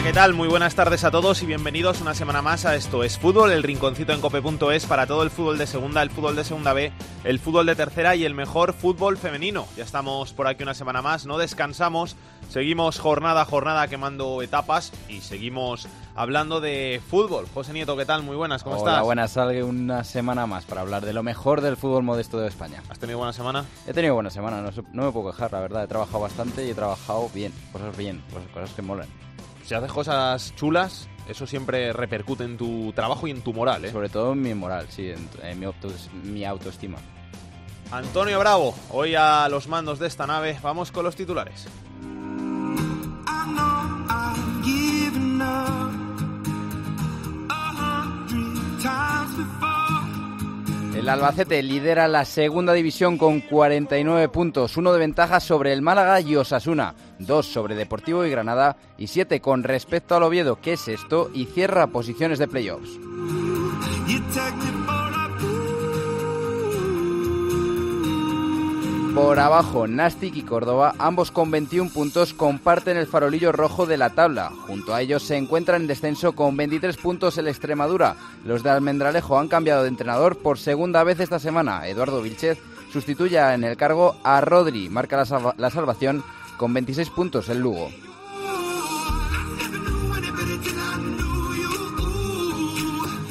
Hola, ¿qué tal? Muy buenas tardes a todos y bienvenidos una semana más a Esto es Fútbol, el rinconcito en cope.es para todo el fútbol de segunda, el fútbol de segunda B, el fútbol de tercera y el mejor fútbol femenino. Ya estamos por aquí una semana más, no descansamos, seguimos jornada a jornada quemando etapas y seguimos hablando de fútbol. José Nieto, ¿qué tal? Muy buenas, ¿cómo Hola, estás? buenas, salgue una semana más para hablar de lo mejor del fútbol modesto de España. ¿Has tenido buena semana? He tenido buena semana, no, me puedo quejar, la verdad. He trabajado bastante y he trabajado bien, cosas bien, cosas, cosas que molan. Si haces cosas chulas, eso siempre repercute en tu trabajo y en tu moral, ¿eh? Sobre todo en mi moral, sí, en, en mi, autos- mi autoestima. Antonio Bravo, hoy a los mandos de esta nave, vamos con los titulares. El Albacete lidera la segunda división con 49 puntos, uno de ventaja sobre el Málaga y Osasuna, dos sobre Deportivo y Granada y siete con respecto al Oviedo, que es esto, y cierra posiciones de playoffs. Por abajo, Nastic y Córdoba, ambos con 21 puntos, comparten el farolillo rojo de la tabla. Junto a ellos se encuentra en descenso con 23 puntos el Extremadura. Los de Almendralejo han cambiado de entrenador por segunda vez esta semana. Eduardo Vilchez sustituye en el cargo a Rodri, marca la, la salvación con 26 puntos el Lugo.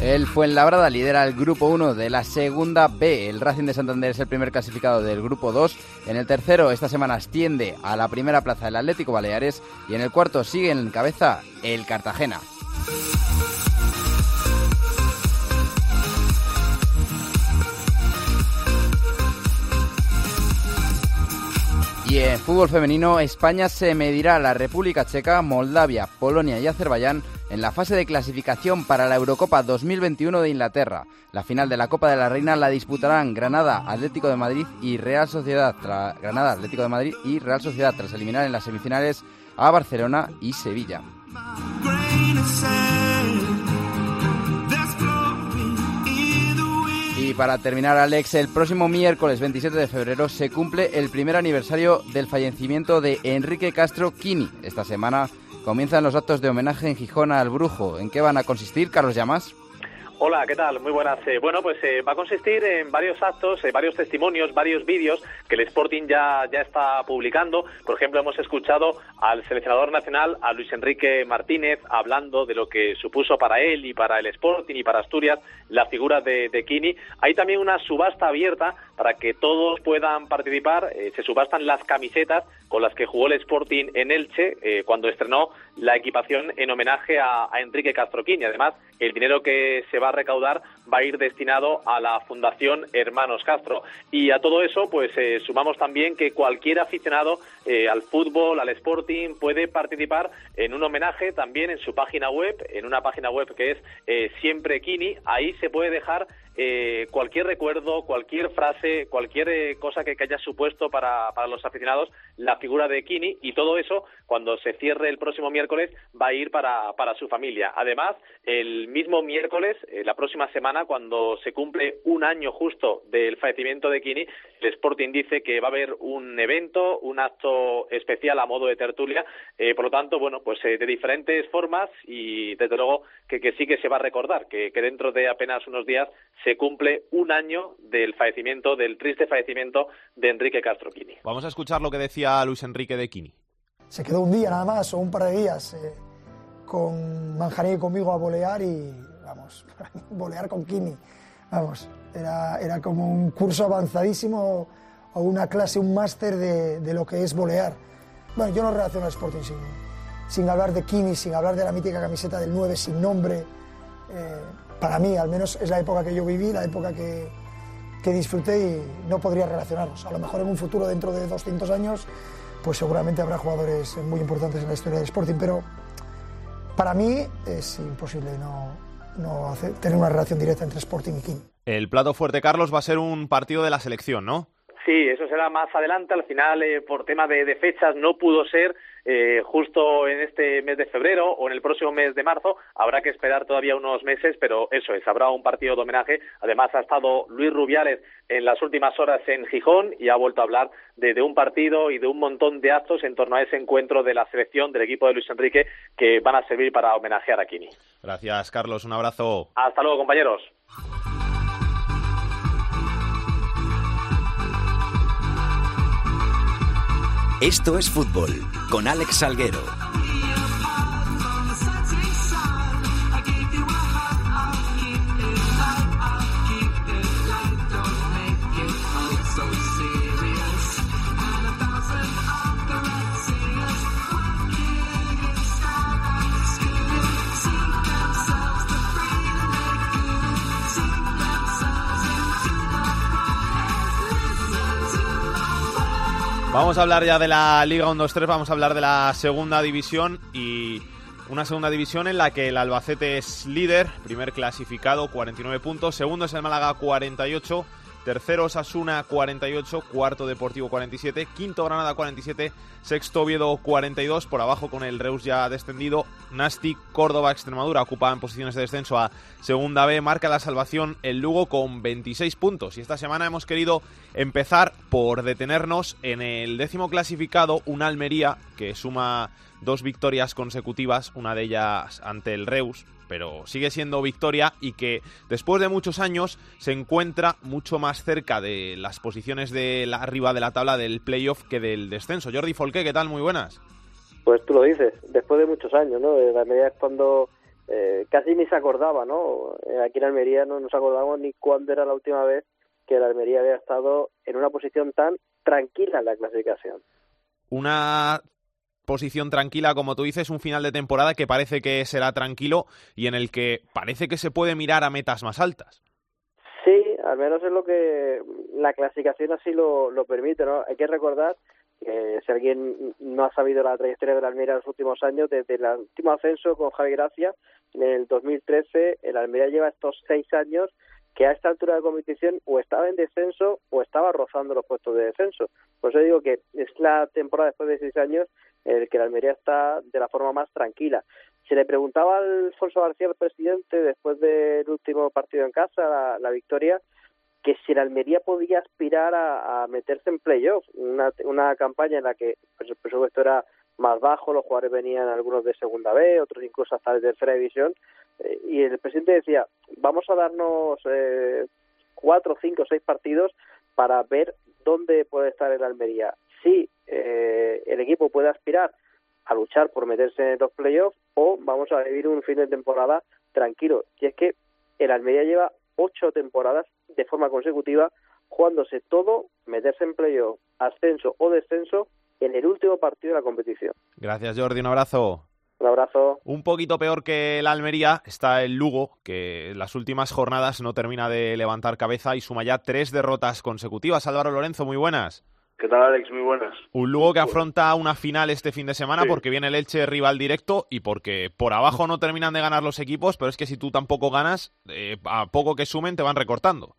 El Fuenlabrada lidera el grupo 1 de la segunda B. El Racing de Santander es el primer clasificado del grupo 2. En el tercero, esta semana asciende a la primera plaza el Atlético Baleares. Y en el cuarto sigue en cabeza el Cartagena. Y en fútbol femenino, España se medirá a la República Checa, Moldavia, Polonia y Azerbaiyán en la fase de clasificación para la Eurocopa 2021 de Inglaterra. La final de la Copa de la Reina la disputarán Granada, Atlético de Madrid y Real Sociedad. Granada, Atlético de Madrid y Real Sociedad tras eliminar en las semifinales a Barcelona y Sevilla. Y para terminar, Alex, el próximo miércoles 27 de febrero se cumple el primer aniversario del fallecimiento de Enrique Castro Quini. Esta semana comienzan los actos de homenaje en Gijón al brujo. ¿En qué van a consistir, Carlos Llamas? Hola, ¿qué tal? Muy buenas. Eh, bueno, pues eh, va a consistir en varios actos, eh, varios testimonios, varios vídeos que el Sporting ya, ya está publicando. Por ejemplo, hemos escuchado al seleccionador nacional, a Luis Enrique Martínez, hablando de lo que supuso para él y para el Sporting y para Asturias la figura de, de Kini. Hay también una subasta abierta para que todos puedan participar. Eh, se subastan las camisetas con las que jugó el Sporting en Elche eh, cuando estrenó la equipación en homenaje a, Enrique Castroquín. Y además, el dinero que se va a recaudar va a ir destinado a la Fundación Hermanos Castro. Y a todo eso, pues eh, sumamos también que cualquier aficionado eh, al fútbol, al Sporting, puede participar en un homenaje también en su página web, en una página web que es Siempre Kini. Ahí se puede dejar eh, cualquier recuerdo, cualquier frase, cualquier eh, cosa que, haya supuesto para, para los aficionados la figura de Kini y todo eso, cuando se cierre el próximo miércoles, va a ir para, para su familia. Además, el mismo miércoles, eh, la próxima semana, cuando se cumple un año justo del fallecimiento de Kini, el Sporting dice que va a haber un evento, un acto especial a modo de tertulia. Eh, por lo tanto, bueno, pues eh, de diferentes formas y desde luego que, que sí que se va a recordar que, que dentro de apenas unos días se cumple un año del fallecimiento, del triste fallecimiento de Enrique Castro Quini. Vamos a escuchar lo que decía Luis Enrique de Kini. Se quedó un día nada más o un par de días eh, con Manjarín y conmigo a bolear y vamos, bolear con Kini. Vamos, era, era como un curso avanzadísimo o una clase, un máster de, de lo que es bolear. Bueno, yo no relaciono al Sporting sin, sin hablar de Kini, sin hablar de la mítica camiseta del 9 sin nombre. Eh, para mí, al menos, es la época que yo viví, la época que, que disfruté y no podría relacionarlos. A lo mejor en un futuro, dentro de 200 años, pues seguramente habrá jugadores muy importantes en la historia del Sporting, pero para mí es imposible no, no tener una relación directa entre Sporting y Kini. El plato fuerte, Carlos, va a ser un partido de la selección, ¿no? Sí, eso será más adelante. Al final, eh, por tema de, fechas, no pudo ser eh, justo en este mes de febrero o en el próximo mes de marzo. Habrá que esperar todavía unos meses, pero eso es, habrá un partido de homenaje. Además, ha estado Luis Rubiales en las últimas horas en Gijón y ha vuelto a hablar de, un partido y de un montón de actos en torno a ese encuentro de la selección del equipo de Luis Enrique que van a servir para homenajear a Kini. Gracias, Carlos. Un abrazo. Hasta luego, compañeros. Esto es fútbol con Alex Salguero. Vamos a hablar ya de la Liga 1-2-3, vamos a hablar de la segunda división y una segunda división en la que el Albacete es líder, primer clasificado, 49 puntos, segundo es el Málaga, 48 Tercero Osasuna 48, cuarto Deportivo 47, quinto Granada 47, sexto Oviedo 42, por abajo con el Reus ya descendido, Nastic, Córdoba, Extremadura ocupan posiciones de descenso a segunda B, marca la salvación el Lugo con 26 puntos. Y esta semana hemos querido empezar por detenernos en el décimo clasificado, un Almería que suma dos victorias consecutivas, una de ellas ante el Reus, pero sigue siendo victoria y que después de muchos años se encuentra mucho más cerca de las posiciones de la, arriba de la tabla del playoff que del descenso. Jordi Folqué, ¿qué tal? Muy buenas. Pues tú lo dices, después de muchos años, ¿no? La Almería es cuando eh, casi ni se acordaba, ¿no? Eh, aquí en Almería no nos acordamos ni cuándo era la última vez que la Almería había estado en una posición tan tranquila en la clasificación. Una posición tranquila, como tú dices, un final de temporada que parece que será tranquilo y en el que parece que se puede mirar a metas más altas. Sí, al menos es lo que la clasificación así lo, lo permite, ¿no? Hay que recordar que si alguien no ha sabido la trayectoria de la Almería en los últimos años, desde el último ascenso con Javi Gracia, en el 2013, el Almería lleva estos seis años que a esta altura de competición o estaba en descenso o estaba rozando los puestos de descenso. Por eso digo que es la temporada después de seis años en el que la Almería está de la forma más tranquila. Se le preguntaba a Alfonso García, el presidente, después del último partido en casa, la, victoria, que si la Almería podía aspirar a, meterse en playoff, una, una campaña en la que pues, el presupuesto era más bajo, los jugadores venían algunos de segunda B, otros incluso hasta de tercera división, y el presidente decía, vamos a darnos eh, cuatro, cinco, seis partidos para ver dónde puede estar el Almería. Si eh, el equipo puede aspirar a luchar por meterse en los playoffs o vamos a vivir un fin de temporada tranquilo. Y es que el Almería lleva ocho temporadas de forma consecutiva jugándose todo, meterse en playoff, ascenso o descenso en el último partido de la competición. Gracias Jordi, un abrazo. Un abrazo. Un poquito peor que el Almería está el Lugo, que en las últimas jornadas no termina de levantar cabeza y suma ya tres derrotas consecutivas. Álvaro Lorenzo, muy buenas. ¿Qué tal, Alex? Muy buenas. Un Lugo que afronta una final este fin de semana porque viene el Elche rival directo y porque por abajo no terminan de ganar los equipos, pero es que si tú tampoco ganas, eh, a poco que sumen te van recortando.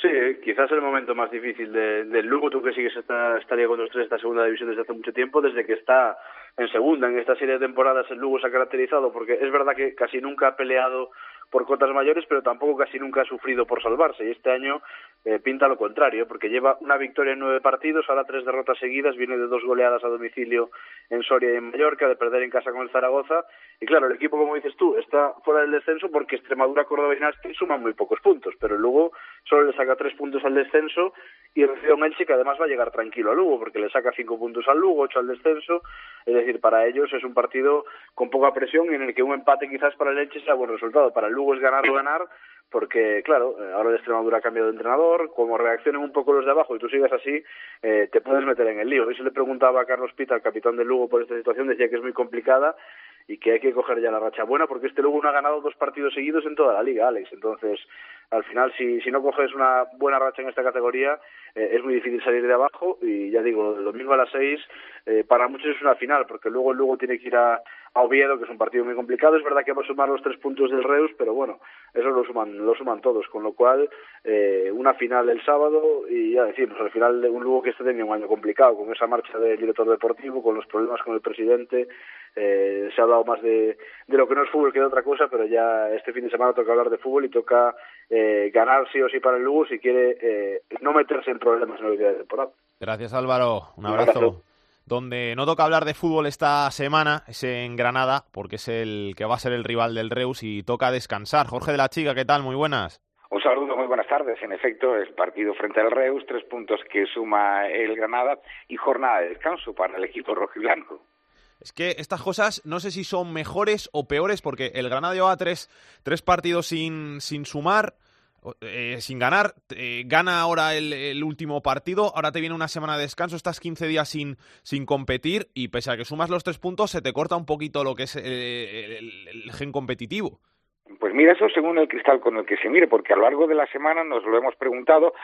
Sí, quizás el momento más difícil del Lugo, tú que sigues esta, esta con los tres, esta segunda división desde hace mucho tiempo, desde que está en segunda en esta serie de temporadas el Lugo se ha caracterizado porque es verdad que casi nunca ha peleado por cotas mayores, pero tampoco casi nunca ha sufrido por salvarse. Y este año eh, pinta lo contrario, porque lleva una victoria en nueve partidos, ahora tres derrotas seguidas, viene de dos goleadas a domicilio en Soria y en Mallorca, de perder en casa con el Zaragoza. Y claro, el equipo, como dices tú, está fuera del descenso porque Extremadura, Córdoba y Nasti suman muy pocos puntos, pero luego solo le saca tres puntos al descenso y recibe un Elche que además va a llegar tranquilo a Lugo, porque le saca cinco puntos al Lugo, ocho al descenso. Es decir, para ellos es un partido con poca presión y en el que un empate quizás para el Elche sea buen resultado. Para el Lugo es ganar o ganar, porque claro, eh, ahora el Extremadura ha cambiado de entrenador, como reaccionen un poco los de abajo y tú sigues así, eh, te puedes meter en el lío. Hoy se le preguntaba a Carlos Pita, el capitán del Lugo, por esta situación, decía que es muy complicada y que hay que coger ya la racha buena porque este Lugo no ha ganado dos partidos seguidos en toda la liga, Alex. Entonces, al final, si, si no coges una buena racha en esta categoría, eh, es muy difícil salir de abajo y ya digo, el domingo a las seis eh, para muchos es una final porque luego luego tiene que ir a, a Oviedo, que es un partido muy complicado. Es verdad que va a sumar los tres puntos del Reus, pero bueno, eso lo suman, lo suman todos, con lo cual eh, una final el sábado y ya decimos, al final un Lugo que está teniendo un año complicado, con esa marcha del director deportivo, con los problemas con el presidente, eh, se ha hablado más de, de lo que no es fútbol que de otra cosa, pero ya este fin de semana toca hablar de fútbol y toca eh, ganar sí o sí para el Lugo si quiere eh, no meterse en problemas en la vida de temporada. Gracias Álvaro, un abrazo. Donde no toca hablar de fútbol esta semana es en Granada, porque es el que va a ser el rival del Reus y toca descansar. Jorge de la Chica, ¿qué tal? Muy buenas. Un saludo, muy buenas tardes. En efecto, el partido frente al Reus, tres puntos que suma el Granada y jornada de descanso para el equipo rojiblanco. Es que estas cosas no sé si son mejores o peores, porque el Granada lleva tres, tres partidos sin, sin sumar, eh, sin ganar, gana ahora el, último partido, ahora te viene una semana de descanso, estás 15 días sin, sin competir y pese a que sumas los tres puntos se te corta un poquito lo que es el gen competitivo. Pues mira, eso según el cristal con el que se mire, porque a lo largo de la semana nos lo hemos preguntado.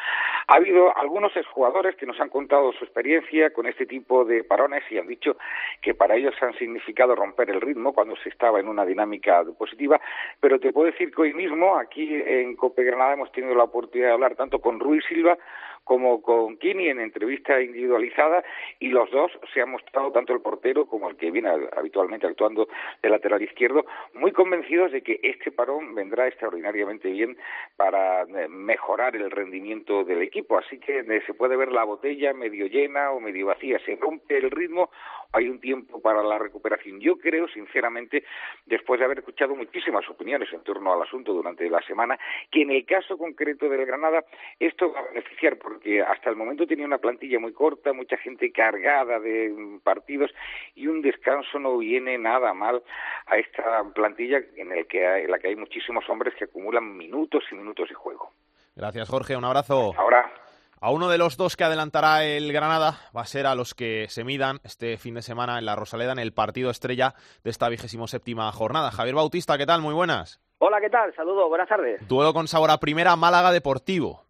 Ha habido algunos exjugadores que nos han contado su experiencia con este tipo de parones y han dicho que para ellos han significado romper el ritmo cuando se estaba en una dinámica positiva. Pero te puedo decir que hoy mismo, aquí en Cope Granada, hemos tenido la oportunidad de hablar tanto con Ruiz Silva como con Kini en entrevista individualizada y los dos se han mostrado, tanto el portero como el que viene habitualmente actuando de lateral izquierdo, muy convencidos de que este parón vendrá extraordinariamente bien para eh, mejorar el rendimiento del equipo. Así que eh, se puede ver la botella medio llena o medio vacía. Se rompe el ritmo, hay un tiempo para la recuperación. Yo creo, sinceramente, después de haber escuchado muchísimas opiniones en torno al asunto durante la semana, que en el caso concreto del Granada esto va a beneficiar porque hasta el momento tenía una plantilla muy corta, mucha gente cargada de partidos y un descanso no viene nada mal a esta plantilla en, el que hay, en la que hay muchísimos hombres que acumulan minutos y minutos de juego. Gracias, Jorge. Un abrazo. Ahora. A uno de los dos que adelantará el Granada va a ser a los que se midan este fin de semana en la Rosaleda en el partido estrella de esta vigésimo séptima jornada. Javier Bautista, ¿qué tal? Muy buenas. Hola, ¿qué tal? Saludos, buenas tardes. Duelo con sabor a primera, Málaga Deportivo.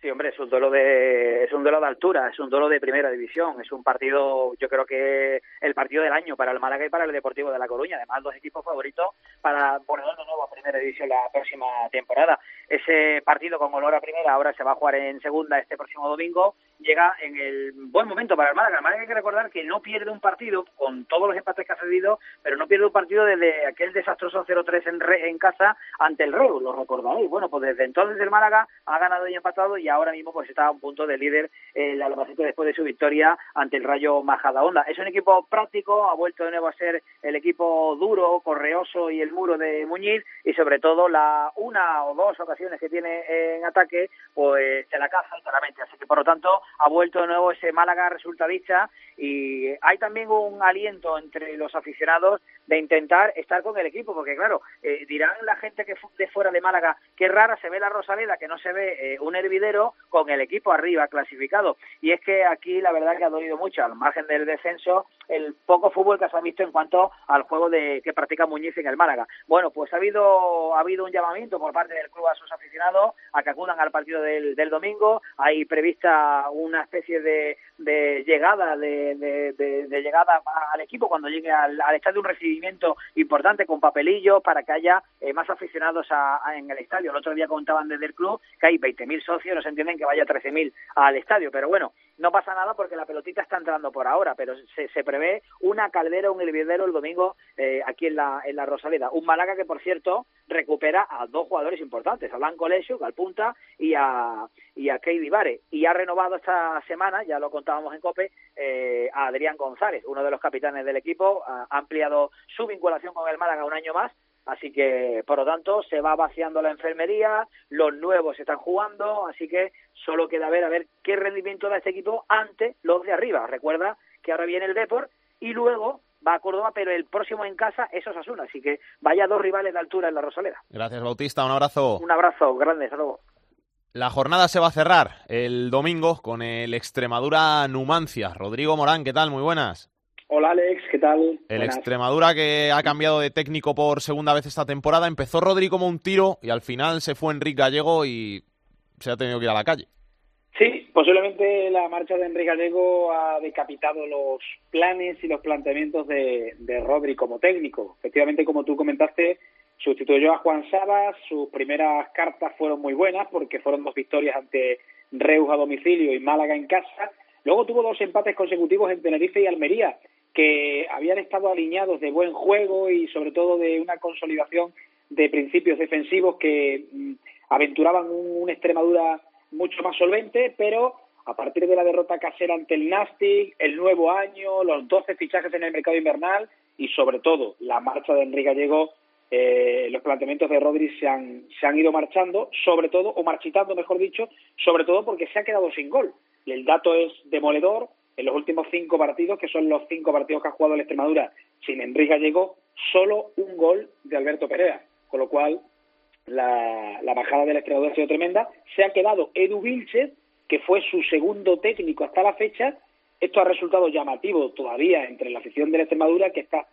Sí, hombre, es un duelo de es un duelo de altura, es un duelo de primera división, es un partido, yo creo que el partido del año para el Málaga y para el Deportivo de La Coruña, además dos equipos favoritos para volver de nuevo a primera división la próxima temporada. Ese partido con olor a primera ahora se va a jugar en segunda este próximo domingo, llega en el buen momento para el Málaga. El Málaga hay que recordar que no pierde un partido con todos los empates que ha cedido, pero no pierde un partido desde aquel desastroso 0-3 en, en casa ante el Reus, lo recordaréis. Bueno, pues desde entonces el Málaga ha ganado y empatado y ahora mismo pues está a un punto de líder el Albacete después de su victoria ante el Rayo Majadahonda. Es un equipo práctico, ha vuelto de nuevo a ser el equipo duro, correoso y el muro de Muñiz y sobre todo la una o dos ocasiones que tiene en ataque pues se la caza claramente. Así que por lo tanto ha vuelto de nuevo ese Málaga resultadista y hay también un aliento entre los aficionados de intentar estar con el equipo porque claro, eh, dirán la gente que de fuera de Málaga que rara se ve la Rosaleda, que no se ve eh, un hervidero con el equipo arriba clasificado. Y es que aquí la verdad que ha dolido mucho, al margen del descenso, el poco fútbol que se ha visto en cuanto al juego de que practica Muñiz en el Málaga. Bueno, pues ha habido, ha habido un llamamiento por parte del club a sus aficionados a que acudan al partido del, del domingo. Hay prevista una especie de, de llegada de, de, llegada al equipo cuando llegue al, estadio un recibimiento importante con papelillos para que haya eh, más aficionados a, en el estadio. El otro día contaban desde el club que hay 20.000 socios, no se entienden que vaya 13.000 al estadio, pero bueno, no pasa nada porque la pelotita está entrando por ahora, pero se, se prevé una caldera, un hervidero el domingo eh, aquí en la, en la Rosaleda. Un Málaga que, por cierto, recupera a dos jugadores importantes, a Blanco Lesio, al punta, y a, y a. Y ha renovado esta semana, ya lo contábamos en COPE, eh, a Adrián González, uno de los capitanes del equipo, ha ampliado su vinculación con el Málaga un año más Así que, por lo tanto, se va vaciando la enfermería, los nuevos están jugando, así que solo queda ver a ver qué rendimiento da este equipo ante los de arriba. Recuerda que ahora viene el Deport y luego va a Córdoba, pero el próximo en casa es Osasuna, así que vaya dos rivales de altura en la Rosaleda. Gracias, Bautista, un abrazo. Un abrazo grande, hasta luego. La jornada se va a cerrar el domingo con el Extremadura Numancia. Rodrigo Morán, ¿qué tal? Muy buenas. Hola Alex, ¿qué tal? El Extremadura que ha cambiado de técnico por segunda vez esta temporada. Empezó Rodri como un tiro y al final se fue Enrique Gallego y se ha tenido que ir a la calle. Sí, posiblemente la marcha de Enrique Gallego ha decapitado los planes y los planteamientos de, de Rodri como técnico. Efectivamente, como tú comentaste, sustituyó a Juan Sabas. Sus primeras cartas fueron muy buenas porque fueron dos victorias ante Reus a domicilio y Málaga en casa. Luego tuvo dos empates consecutivos en Tenerife y Almería que habían estado alineados de buen juego y sobre todo de una consolidación de principios defensivos que mm, aventuraban un, Extremadura mucho más solvente, pero a partir de la derrota casera ante el Nastic, el nuevo año, los 12 fichajes en el mercado invernal y sobre todo la marcha de Enrique Gallego, eh, los planteamientos de Rodri se han, se han ido marchando, sobre todo, o marchitando mejor dicho, sobre todo porque se ha quedado sin gol. Y el dato es demoledor, en los últimos cinco partidos, que son los cinco partidos que ha jugado el Extremadura sin Enrique Gallego, solo un gol de Alberto Perea, con lo cual la, bajada del Extremadura ha sido tremenda. Se ha quedado Edu Vilches, que fue su segundo técnico hasta la fecha. Esto ha resultado llamativo todavía entre la afición de la Extremadura, que está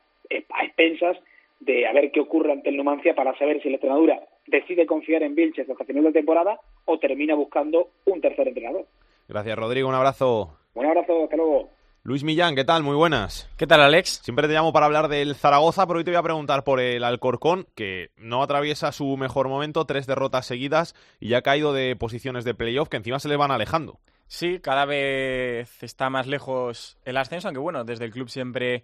a expensas de a ver qué ocurre ante el Numancia para saber si la Extremadura decide confiar en Vilches hasta final de temporada o termina buscando un tercer entrenador. Gracias, Rodrigo. Un abrazo. Un abrazo, hasta luego. Luis Millán, ¿qué tal? Muy buenas. ¿Qué tal, Alex? Siempre te llamo para hablar del Zaragoza, pero hoy te voy a preguntar por el Alcorcón, que no atraviesa su mejor momento, tres derrotas seguidas y ya ha caído de posiciones de playoff que encima se le van alejando. Sí, cada vez está más lejos el ascenso, aunque bueno, desde el club siempre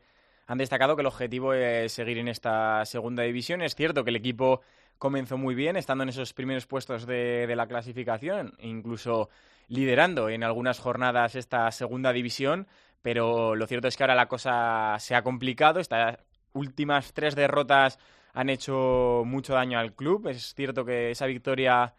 han destacado que el objetivo es seguir en esta segunda división. Es cierto que el equipo comenzó muy bien, estando en esos primeros puestos de, la clasificación, incluso liderando en algunas jornadas esta segunda división, pero lo cierto es que ahora la cosa se ha complicado. Estas últimas tres derrotas han hecho mucho daño al club. Es cierto que esa victoria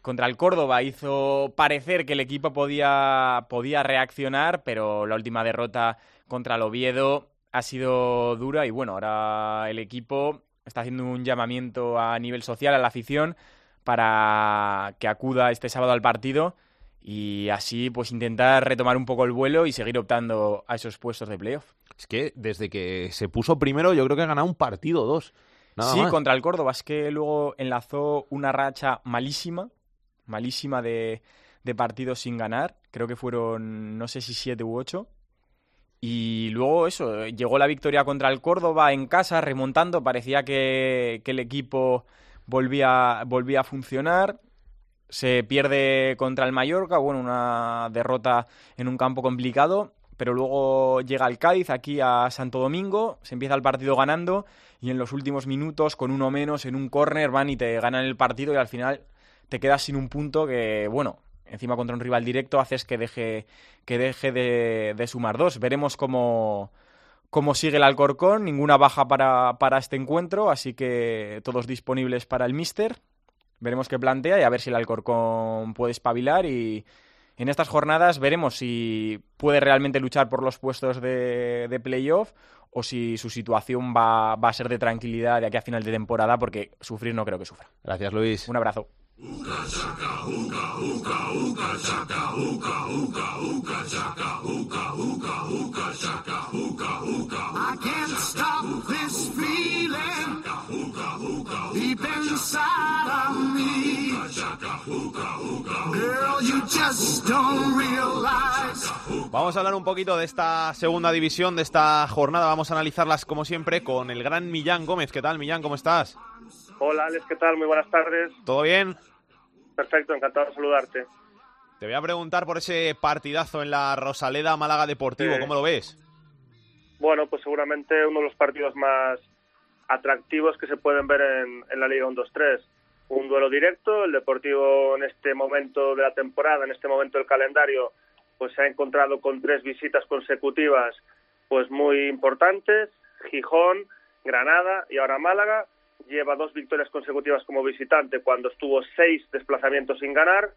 contra el Córdoba hizo parecer que el equipo podía, podía reaccionar, pero la última derrota contra el Oviedo ha sido dura y bueno, ahora el equipo está haciendo un llamamiento a nivel social a la afición para que acuda este sábado al partido y así pues intentar retomar un poco el vuelo y seguir optando a esos puestos de playoff. Es que desde que se puso primero yo creo que ha ganado un partido dos. sí, contra el Córdoba. Es que luego enlazó una racha malísima, malísima de, de partidos sin ganar. Creo que fueron, no sé si siete u ocho. Y luego eso, llegó la victoria contra el Córdoba en casa, remontando. Parecía que, el equipo volvía, volvía a funcionar se pierde contra el Mallorca, bueno, una derrota en un campo complicado, pero luego llega el Cádiz aquí a Santo Domingo, se empieza el partido ganando y en los últimos minutos, con uno menos, en un córner van y te ganan el partido y al final te quedas sin un punto que, bueno, encima contra un rival directo haces que deje, que deje de, sumar dos. Veremos cómo, cómo sigue el Alcorcón, ninguna baja para, para este encuentro, así que todos disponibles para el Mister veremos qué plantea y a ver si el Alcorcón puede espabilar y en estas jornadas veremos si puede realmente luchar por los puestos de, de playoff o si su situación va, va, a ser de tranquilidad de aquí a final de temporada porque sufrir no creo que sufra. Gracias Luis. Un abrazo. Vamos a hablar un poquito de esta segunda división, de esta jornada. Vamos a analizarlas como siempre con el gran Millán Gómez. ¿Qué tal, Millán? ¿Cómo estás? Hola, Alex, ¿qué tal? Muy buenas tardes. ¿Todo bien? Perfecto, encantado de saludarte. Te voy a preguntar por ese partidazo en la Rosaleda Málaga Deportivo, ¿cómo lo ves? Bueno, pues seguramente uno de los partidos más atractivos que se pueden ver en, en la Liga 1-2-3. Un duelo directo, el Deportivo en este momento de la temporada, en este momento del calendario, pues se ha encontrado con tres visitas consecutivas pues muy importantes, Gijón, Granada y ahora Málaga, lleva dos victorias consecutivas como visitante cuando estuvo seis desplazamientos sin ganar.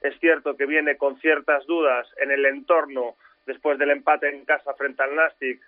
Es cierto que viene con ciertas dudas en el entorno después del empate en casa frente al Nastic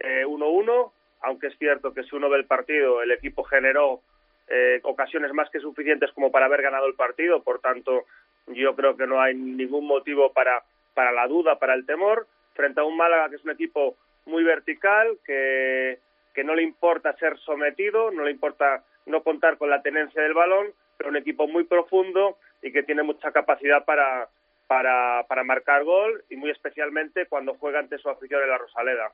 1-1, eh, aunque es cierto que si uno ve el partido, el equipo generó eh, ocasiones más que suficientes como para haber ganado el partido, por tanto, yo creo que no hay ningún motivo para, para la duda, para el temor, frente a un Málaga que es un equipo muy vertical, que, que no le importa ser sometido, no le importa no contar con la tenencia del balón, pero un equipo muy profundo y que tiene mucha capacidad para, para, para marcar gol y muy especialmente cuando juega ante su afición en la Rosaleda.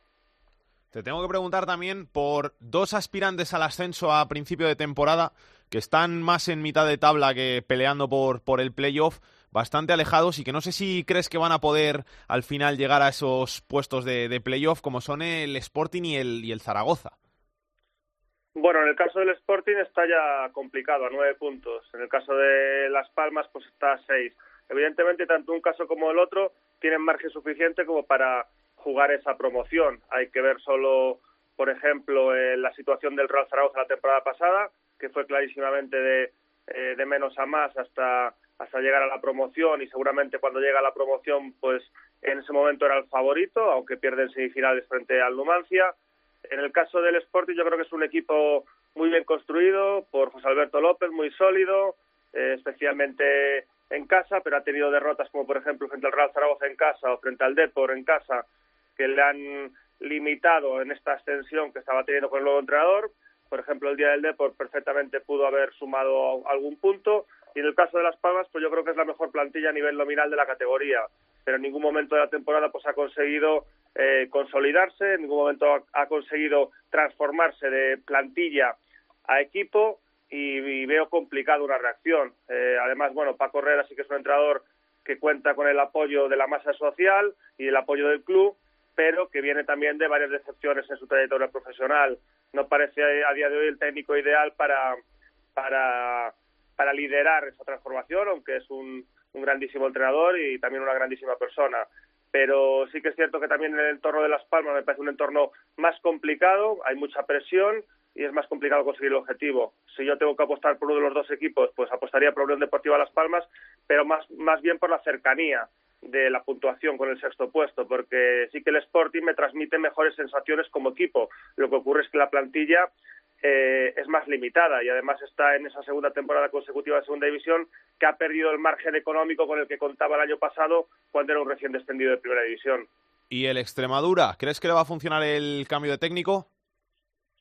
Te tengo que preguntar también por dos aspirantes al ascenso a principio de temporada que están más en mitad de tabla que peleando por, por el playoff, bastante alejados y que no sé si crees que van a poder al final llegar a esos puestos de, de playoff como son el Sporting y el, y el Zaragoza. Bueno, en el caso del Sporting está ya complicado, a nueve puntos. En el caso de Las Palmas, pues está a seis. Evidentemente, tanto un caso como el otro tienen margen suficiente como para jugar esa promoción. Hay que ver solo, por ejemplo, eh, la situación del Real Zaragoza la temporada pasada, que fue clarísimamente de, eh, de menos a más hasta, hasta llegar a la promoción y seguramente cuando llega a la promoción, pues en ese momento era el favorito, aunque pierde semifinales frente al Numancia. En el caso del Sporting yo creo que es un equipo muy bien construido por José Alberto López, muy sólido, eh, especialmente en casa, pero ha tenido derrotas como por ejemplo frente al Real Zaragoza en casa o frente al Depor en casa, que le han limitado en esta extensión que estaba teniendo con el nuevo entrenador. Por ejemplo, el día del Depor perfectamente pudo haber sumado algún punto. Y en el caso de Las Palmas, pues yo creo que es la mejor plantilla a nivel nominal de la categoría. Pero en ningún momento de la temporada pues ha conseguido eh, consolidarse, en ningún momento ha, conseguido transformarse de plantilla a equipo y, y veo complicado una reacción. Eh, además, bueno, Paco Herrera sí que es un entrenador que cuenta con el apoyo de la masa social y el apoyo del club, pero que viene también de varias decepciones en su trayectoria profesional. No parece a día de hoy el técnico ideal para, para, para liderar esa transformación, aunque es un, un grandísimo entrenador y también una grandísima persona pero sí que es cierto que también el entorno de Las Palmas me parece un entorno más complicado, hay mucha presión y es más complicado conseguir el objetivo. Si yo tengo que apostar por uno de los dos equipos, pues apostaría por Unión Deportiva Las Palmas, pero más, más bien por la cercanía de la puntuación con el sexto puesto, porque sí que el Sporting me transmite mejores sensaciones como equipo. Lo que ocurre es que la plantilla eh, es más limitada y además está en esa segunda temporada consecutiva de segunda división que ha perdido el margen económico con el que contaba el año pasado cuando era un recién descendido de primera división. ¿Y el Extremadura? ¿Crees que le va a funcionar el cambio de técnico?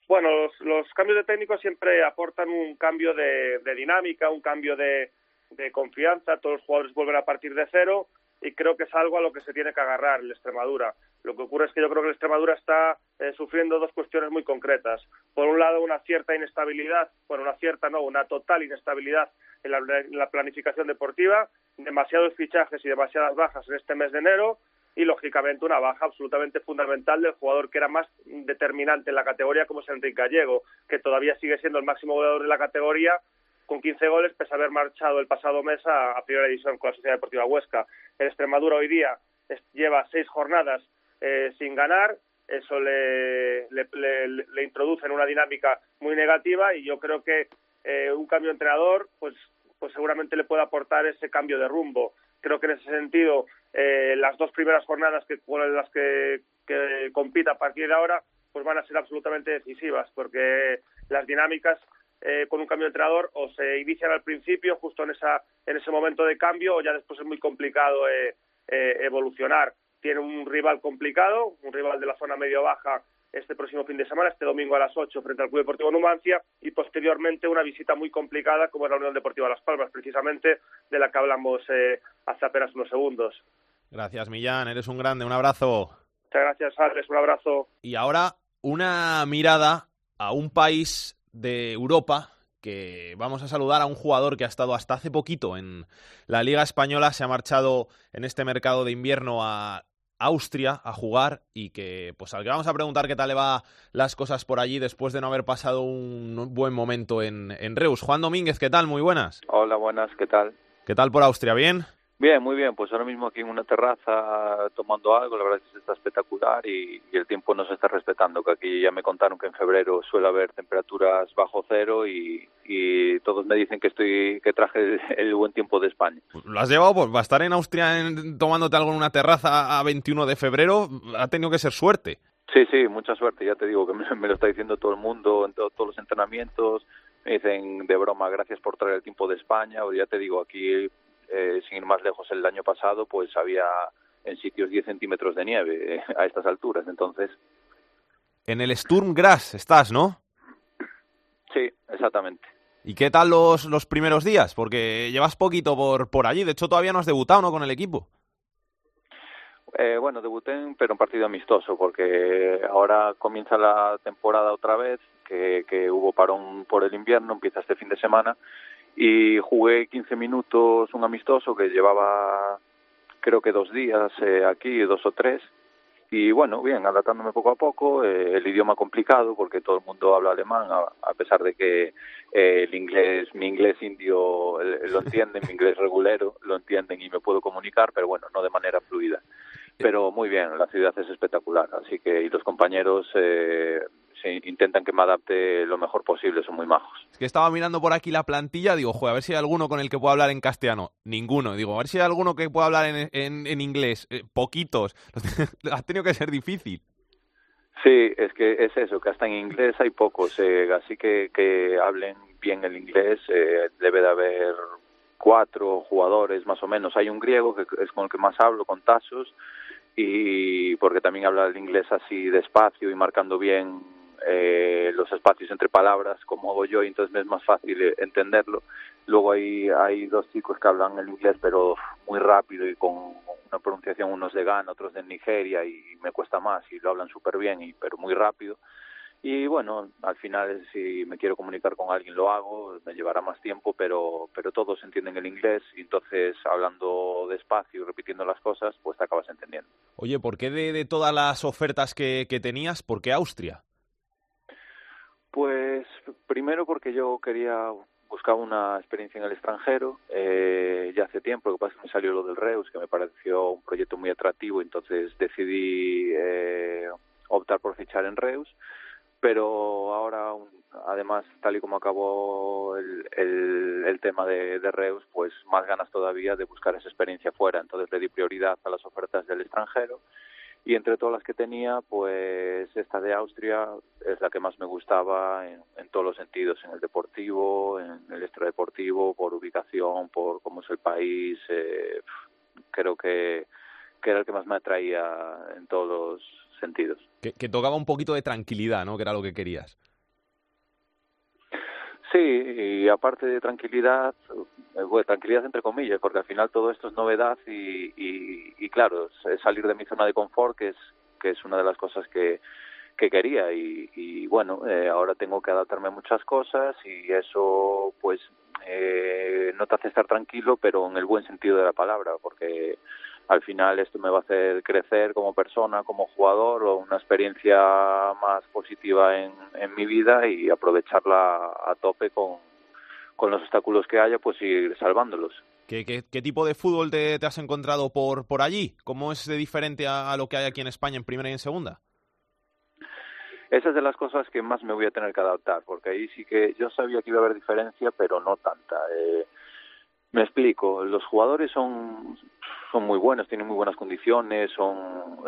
Bueno, los, los cambios de técnico siempre aportan un cambio de, de dinámica, un cambio de, de confianza, todos los jugadores vuelven a partir de cero y creo que es algo a lo que se tiene que agarrar el Extremadura. Lo que ocurre es que yo creo que el Extremadura está eh, sufriendo dos cuestiones muy concretas. Por un lado, una cierta inestabilidad, bueno, una cierta no, una total inestabilidad en la, en la planificación deportiva, demasiados fichajes y demasiadas bajas en este mes de enero y lógicamente una baja absolutamente fundamental del jugador que era más determinante en la categoría como es Enrique Gallego, que todavía sigue siendo el máximo goleador de la categoría con 15 goles pese a haber marchado el pasado mes a, primera división con la Sociedad Deportiva Huesca. El Extremadura hoy día lleva seis jornadas eh, sin ganar, eso le, le, introduce en una dinámica muy negativa y yo creo que eh, un cambio de entrenador pues, pues seguramente le puede aportar ese cambio de rumbo. Creo que en ese sentido eh, las dos primeras jornadas que, con las que, que compita a partir de ahora pues van a ser absolutamente decisivas porque las dinámicas eh, con un cambio de entrenador o se inician al principio, justo en, esa, en ese momento de cambio, o ya después es muy complicado eh, eh, evolucionar. Tiene un rival complicado, un rival de la zona medio-baja este próximo fin de semana, este domingo a las 8 frente al Club Deportivo Numancia y posteriormente una visita muy complicada como es la Unión Deportiva Las Palmas, precisamente de la que hablamos eh, hace apenas unos segundos. Gracias, Millán, eres un grande, un abrazo. Muchas gracias, Alex, un abrazo. Y ahora una mirada a un país de Europa que vamos a saludar a un jugador que ha estado hasta hace poquito en la Liga Española, se ha marchado en este mercado de invierno a Austria a jugar y que pues al que vamos a preguntar qué tal le va las cosas por allí después de no haber pasado un buen momento en, en Reus. Juan Domínguez, ¿qué tal? Muy buenas. Hola, buenas, ¿qué tal? ¿Qué tal por Austria? ¿Bien? Bien, muy bien. Pues ahora mismo aquí en una terraza tomando algo, la verdad es que está espectacular y, y, el tiempo nos está respetando, que aquí ya me contaron que en febrero suele haber temperaturas bajo cero y, y todos me dicen que estoy que traje el, buen tiempo de España. ¿Lo has llevado? Pues va a estar en Austria en, tomándote algo en una terraza a 21 de febrero, ha tenido que ser suerte. Sí, sí, mucha suerte, ya te digo que me, me lo está diciendo todo el mundo en to, todos los entrenamientos, me dicen de broma gracias por traer el tiempo de España, o ya te digo, aquí eh, sin ir más lejos, el año pasado pues había en sitios 10 centímetros de nieve eh, a estas alturas. Entonces, En el Sturm Graz estás, ¿no? Sí, exactamente. ¿Y qué tal los, los primeros días? Porque llevas poquito por, por allí. De hecho, todavía no has debutado, ¿no? Con el equipo. Eh, bueno, debuté, pero un partido amistoso, porque ahora comienza la temporada otra vez, que, que hubo parón por el invierno, empieza este fin de semana, y jugué 15 minutos un amistoso que llevaba creo que dos días eh, aquí, dos o tres, y bueno, bien, adaptándome poco a poco, eh, el idioma complicado porque todo el mundo habla alemán, a, pesar de que eh, el inglés, mi inglés indio lo entienden, mi inglés regulero lo entienden y me puedo comunicar, pero bueno, no de manera fluida. Pero muy bien, la ciudad es espectacular, así que y los compañeros eh, se intentan que me adapte lo mejor posible, son muy majos. Es que estaba mirando por aquí la plantilla, digo, joder, a ver si hay alguno con el que pueda hablar en castellano. Ninguno, digo, a ver si hay alguno que pueda hablar en, en, inglés. Eh, poquitos. ha tenido que ser difícil. Sí, es que es eso, que hasta en inglés hay pocos, eh, así que que hablen bien el inglés, eh, debe de haber cuatro jugadores más o menos. Hay un griego que es con el que más hablo, con Tasos, y porque también habla el inglés así despacio y marcando bien eh, los espacios entre palabras como hago yo y entonces me es más fácil eh, entenderlo. Luego hay, hay dos chicos que hablan el inglés pero muy rápido y con una pronunciación, unos de Ghana, otros de Nigeria y me cuesta más y lo hablan súper bien pero muy rápido. Y bueno, al final si me quiero comunicar con alguien lo hago, me llevará más tiempo, pero, pero todos entienden el inglés y entonces hablando despacio y repitiendo las cosas, pues te acabas entendiendo. Oye, ¿por qué de, de todas las ofertas que, que tenías, por qué Austria? Pues primero porque yo quería buscar una experiencia en el extranjero eh, ya hace tiempo, lo que pasa es que me salió lo del Reus, que me pareció un proyecto muy atractivo, entonces decidí eh, optar por fichar en Reus, pero ahora además tal y como acabó el, el, tema de, de, Reus, pues más ganas todavía de buscar esa experiencia fuera, entonces le di prioridad a las ofertas del extranjero y entre todas las que tenía, pues esta de Austria es la que más me gustaba en, todos los sentidos, en el deportivo, en el extradeportivo, por ubicación, por cómo es el país, eh, creo que, que era el que más me atraía en todos los sentidos. Que, que tocaba un poquito de tranquilidad, ¿no? Que era lo que querías. Sí, y aparte de tranquilidad, eh, bueno, tranquilidad entre comillas, porque al final todo esto es novedad y, y, y claro, salir de mi zona de confort, que es, que es una de las cosas que, que quería. Y, y bueno, eh, ahora tengo que adaptarme a muchas cosas y eso pues eh, no te hace estar tranquilo, pero en el buen sentido de la palabra, porque al final esto me va a hacer crecer como persona, como jugador, o una experiencia más positiva en, en mi vida y aprovecharla a tope con, con los obstáculos que haya, pues ir salvándolos. ¿Qué, qué, qué tipo de fútbol te, te, has encontrado por, por allí? ¿Cómo es de diferente a, a lo que hay aquí en España en primera y en segunda? Esa es de las cosas que más me voy a tener que adaptar, porque ahí sí que yo sabía que iba a haber diferencia, pero no tanta. Eh, me explico, los jugadores son, son muy buenos, tienen muy buenas condiciones, son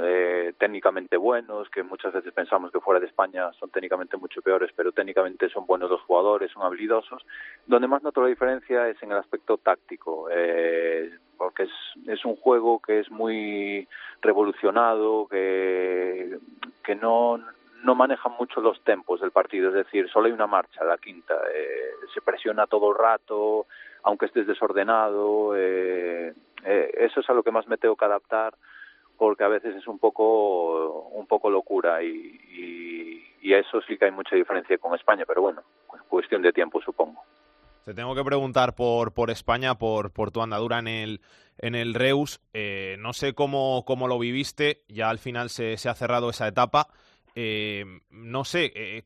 eh, técnicamente buenos, que muchas veces pensamos que fuera de España son técnicamente mucho peores, pero técnicamente son buenos los jugadores, son habilidosos. Donde más noto la diferencia es en el aspecto táctico, eh, porque es, es un juego que es muy revolucionado, que, que no no manejan mucho los tempos del partido, es decir, solo hay una marcha, la quinta, eh, se presiona todo el rato, aunque estés desordenado, eh, eh, eso es a lo que más me tengo que adaptar porque a veces es un poco un poco locura y, y, y eso sí que hay mucha diferencia con España, pero bueno, cuestión de tiempo supongo. Te tengo que preguntar por, por España, por, por tu andadura en el, en el Reus. Eh, no sé cómo, cómo lo viviste, ya al final se, se ha cerrado esa etapa. Eh, no sé, eh,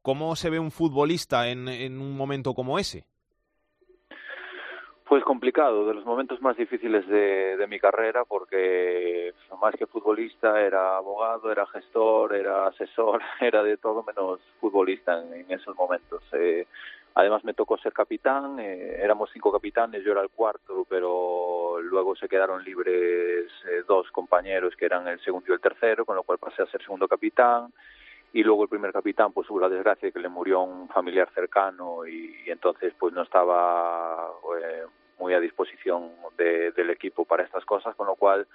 ¿cómo se ve un futbolista en, en un momento como ese? Pues complicado, de los momentos más difíciles de, de, mi carrera, porque más que futbolista era abogado, era gestor, era asesor, era de todo menos futbolista en, esos momentos. Eh, además me tocó ser capitán, eh, éramos cinco capitanes, yo era el cuarto, pero luego se quedaron libres eh, dos compañeros que eran el segundo y el tercero, con lo cual pasé a ser segundo capitán y luego el primer capitán pues hubo la desgracia de que le murió un familiar cercano y, y entonces pues no estaba eh, muy a disposición de, del equipo para estas cosas con lo cual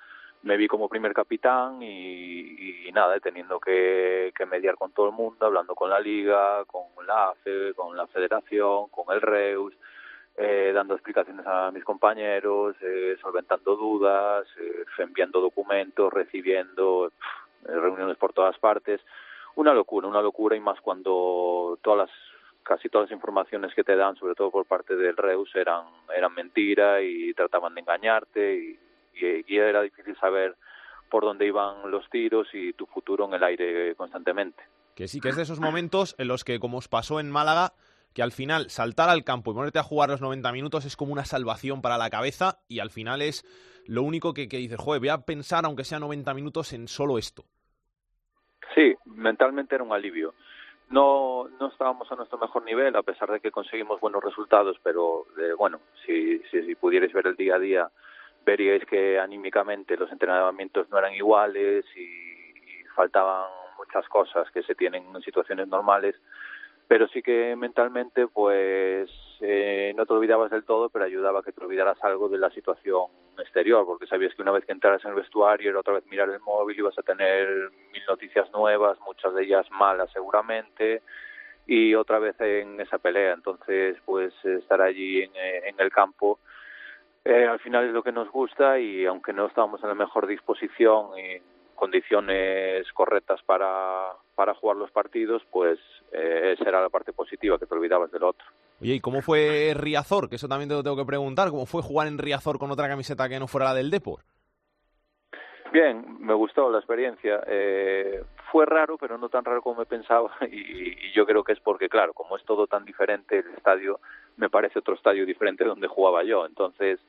me vi como primer capitán y, nada, teniendo que, mediar con todo el mundo, hablando con la liga, con la AFE, con la federación, con el Reus, eh, dando explicaciones a mis compañeros, eh, solventando dudas, eh, enviando documentos, recibiendo reuniones por todas partes. Una locura, una locura y más cuando todas las casi todas las informaciones que te dan, sobre todo por parte del Reus, eran, eran mentira y trataban de engañarte y, y, era difícil saber por dónde iban los tiros y tu futuro en el aire constantemente. Que sí, que es de esos momentos en los que, como os pasó en Málaga, que al final saltar al campo y ponerte a jugar los 90 minutos es como una salvación para la cabeza y al final es lo único que, que dices, joder, voy a pensar, aunque sea 90 minutos, en solo esto. Sí, mentalmente era un alivio. No, no estábamos a nuestro mejor nivel, a pesar de que conseguimos buenos resultados, pero eh, bueno, si, si, si pudierais ver el día a día, veríais que anímicamente los entrenamientos no eran iguales y, faltaban muchas cosas que se tienen en situaciones normales, pero sí que mentalmente pues eh, no te olvidabas del todo, pero ayudaba a que te olvidaras algo de la situación exterior, porque sabías que una vez que entraras en el vestuario era otra vez mirar el móvil, ibas a tener mil noticias nuevas, muchas de ellas malas seguramente, y otra vez en esa pelea. Entonces, pues estar allí en, en el campo eh, al final es lo que nos gusta y aunque no estábamos en la mejor disposición y condiciones correctas para, para jugar los partidos, pues eh, esa era la parte positiva, que te olvidabas del otro. Oye, ¿y cómo fue Riazor? Que eso también te lo tengo que preguntar. ¿Cómo fue jugar en Riazor con otra camiseta que no fuera la del Depor? Bien, me gustó la experiencia. Eh, fue raro, pero no tan raro como me pensaba y, y, yo creo que es porque, claro, como es todo tan diferente, el estadio me parece otro estadio diferente donde jugaba yo. Entonces,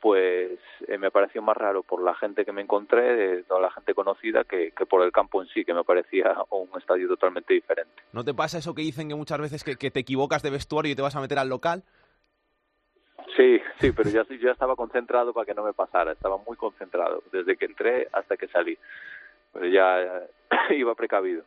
pues eh, me pareció más raro por la gente que me encontré, toda la gente conocida, que, que, por el campo en sí, que me parecía un estadio totalmente diferente. ¿No te pasa eso que dicen que muchas veces que, que te equivocas de vestuario y te vas a meter al local? Sí, sí, pero ya, ya estaba concentrado para que no me pasara, estaba muy concentrado, desde que entré hasta que salí. Pero ya iba precavido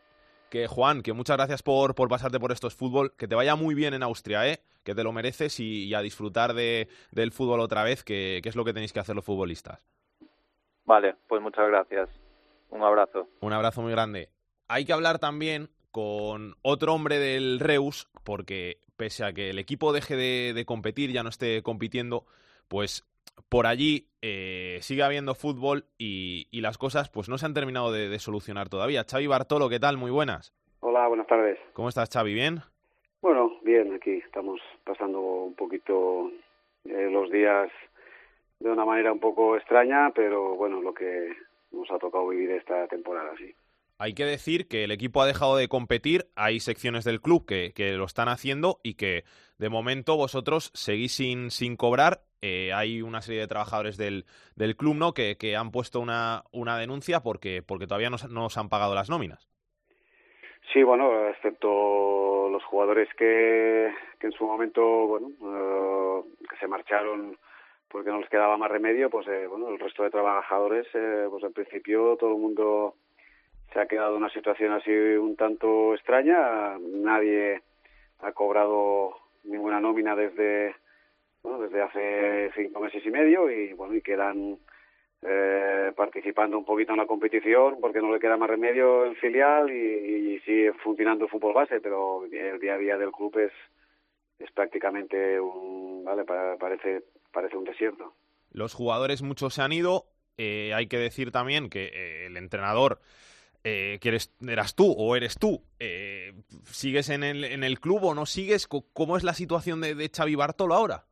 que Juan, que muchas gracias por, por pasarte por estos fútbol, que te vaya muy bien en Austria, ¿eh? que te lo mereces y, a disfrutar de, del fútbol otra vez, que, que, es lo que tenéis que hacer los futbolistas. Vale, pues muchas gracias. Un abrazo. Un abrazo muy grande. Hay que hablar también con otro hombre del Reus, porque pese a que el equipo deje de, de competir, ya no esté compitiendo, pues por allí eh, sigue habiendo fútbol y, y, las cosas pues no se han terminado de, de, solucionar todavía. Xavi Bartolo, ¿qué tal? Muy buenas. Hola, buenas tardes. ¿Cómo estás, Xavi? ¿Bien? Bueno, bien, aquí estamos pasando un poquito eh, los días de una manera un poco extraña, pero bueno, lo que nos ha tocado vivir esta temporada, sí. Hay que decir que el equipo ha dejado de competir, hay secciones del club que, que lo están haciendo y que de momento vosotros seguís sin, sin cobrar eh, hay una serie de trabajadores del, del club ¿no? que, que han puesto una, una denuncia porque, porque todavía no, no os han pagado las nóminas. Sí, bueno, excepto los jugadores que, que en su momento, bueno, uh, que se marcharon porque no les quedaba más remedio, pues eh, bueno, el resto de trabajadores, eh, pues al principio todo el mundo se ha quedado una situación así un tanto extraña, nadie ha cobrado ninguna nómina desde desde hace cinco meses y medio y bueno y quedan eh, participando un poquito en la competición porque no le queda más remedio en filial y, y sigue funcionando el fútbol base pero el día a día del club es es prácticamente un vale parece parece un desierto. Los jugadores muchos se han ido. Eh, hay que decir también que eh, el entrenador eh, que eras tú o eres tú, eh, ¿sigues en el, en el club o no sigues? ¿Cómo es la situación de, de Xavi Bartolo ahora?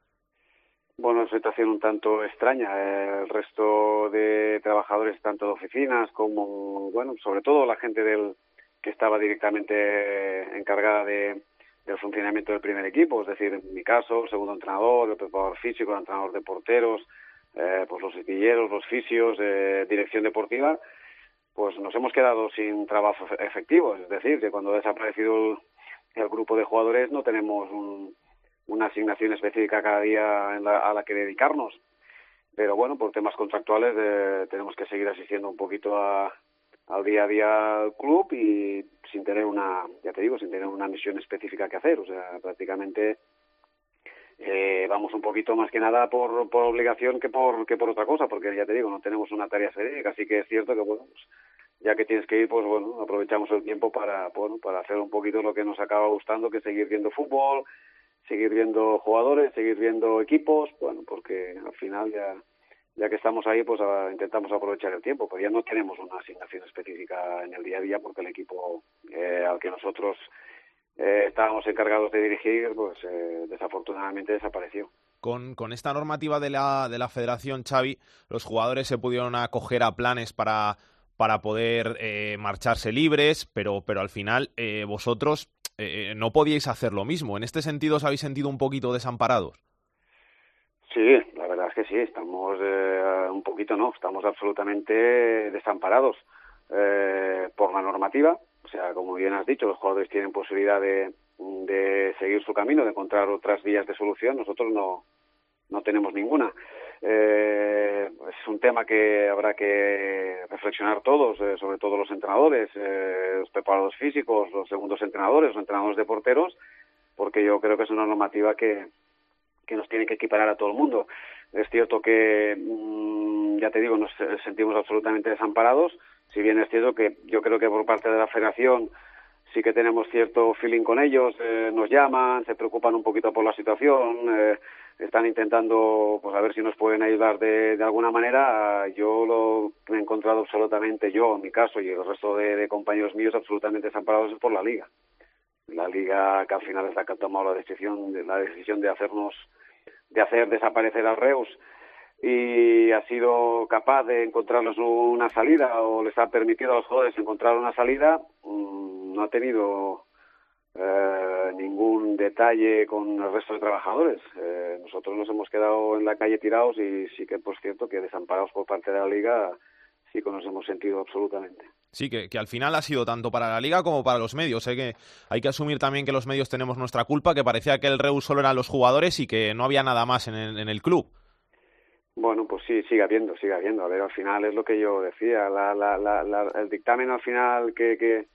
Bueno, situación un tanto extraña. El resto de trabajadores, tanto de oficinas como, bueno, sobre todo la gente del que estaba directamente encargada de, del funcionamiento del primer equipo, es decir, en mi caso, el segundo entrenador, el preparador físico, el entrenador de porteros, eh, pues los estilleros, los fisios, eh, dirección deportiva, pues nos hemos quedado sin trabajo efectivo. Es decir, que cuando ha desaparecido el, el grupo de jugadores no tenemos un, una asignación específica cada día en la, a la que dedicarnos. Pero bueno, por temas contractuales eh, tenemos que seguir asistiendo un poquito a, al día a día al club y sin tener una, ya te digo, sin tener una misión específica que hacer. O sea, prácticamente eh, vamos un poquito más que nada por, por obligación que por, que por otra cosa, porque ya te digo, no tenemos una tarea específica, así que es cierto que, bueno, pues, ya que tienes que ir, pues bueno, aprovechamos el tiempo para, bueno, para hacer un poquito lo que nos acaba gustando, que seguir viendo fútbol, seguir viendo jugadores, seguir viendo equipos, bueno, porque al final ya ya que estamos ahí, pues intentamos aprovechar el tiempo, pues ya no tenemos una asignación específica en el día a día porque el equipo eh, al que nosotros eh, estábamos encargados de dirigir, pues eh, desafortunadamente desapareció. Con, con, esta normativa de la, de la Federación, Xavi, los jugadores se pudieron acoger a planes para, para poder eh, marcharse libres, pero, pero al final eh, vosotros eh, no podíais hacer lo mismo. ¿En este sentido os habéis sentido un poquito desamparados? Sí, la verdad es que sí, estamos un poquito, no, estamos absolutamente desamparados por la normativa sea, como bien has dicho, los jugadores tienen posibilidad de, de seguir su camino, de encontrar otras vías de solución. Nosotros no, no tenemos ninguna. Eh, es un tema que habrá que reflexionar todos, eh, sobre todo los entrenadores, eh, los preparados físicos, los segundos entrenadores, los entrenadores de porteros, porque yo creo que es una normativa que, que nos tiene que equiparar a todo el mundo. Es cierto que, mm, ya te digo, nos sentimos absolutamente desamparados, si bien es cierto que yo creo que por parte de la federación sí que tenemos cierto feeling con ellos, eh, nos llaman, se preocupan un poquito por la situación, eh, están intentando pues a ver si nos pueden ayudar de, alguna manera. Yo lo he encontrado absolutamente yo, en mi caso, y el resto de, compañeros míos absolutamente desamparados por la liga. La liga que al final es la que ha tomado la decisión, la decisión de hacernos, de hacer desaparecer al Reus y ha sido capaz de encontrarnos una salida o les ha permitido a los jugadores encontrar una salida, mm, no ha tenido eh, ningún detalle con el resto de trabajadores. Eh, nosotros nos hemos quedado en la calle tirados y sí que, por cierto, que desamparados por parte de la liga, sí que nos hemos sentido absolutamente. Sí, que, que, al final ha sido tanto para la liga como para los medios. ¿eh? Que hay que asumir también que los medios tenemos nuestra culpa, que parecía que el Reus solo eran los jugadores y que no había nada más en en el club. Bueno, pues sí, sigue habiendo, sigue habiendo. A ver, al final es lo que yo decía. La, la, la, el dictamen al final que, que,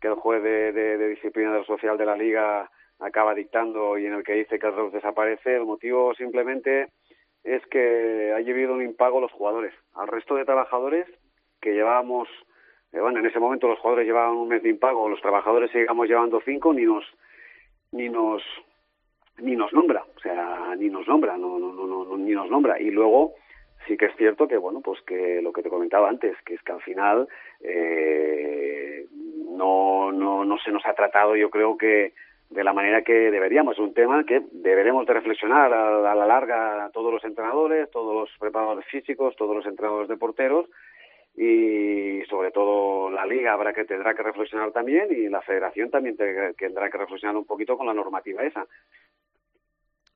el juez de, de, disciplina del social de la liga acaba dictando y en el que dice que el REUS desaparece, el motivo simplemente es que ha llevado un impago a los jugadores. Al resto de trabajadores que llevábamos, eh, bueno, en ese momento los jugadores llevaban un mes de impago, los trabajadores seguíamos llevando cinco, ni nos, ni nos, ni nos nombra, o sea, ni nos nombra, no, no, no, no, ni nos nombra. Y luego sí que es cierto que, bueno, pues que lo que te comentaba antes, que es que al final eh, no, no, no se nos ha tratado, yo creo que de la manera que deberíamos. Es un tema que deberemos de reflexionar a, a la larga todos los entrenadores, todos los preparadores físicos, todos los entrenadores de porteros y sobre todo la liga habrá que tendrá que reflexionar también y la federación también tendrá que reflexionar un poquito con la normativa esa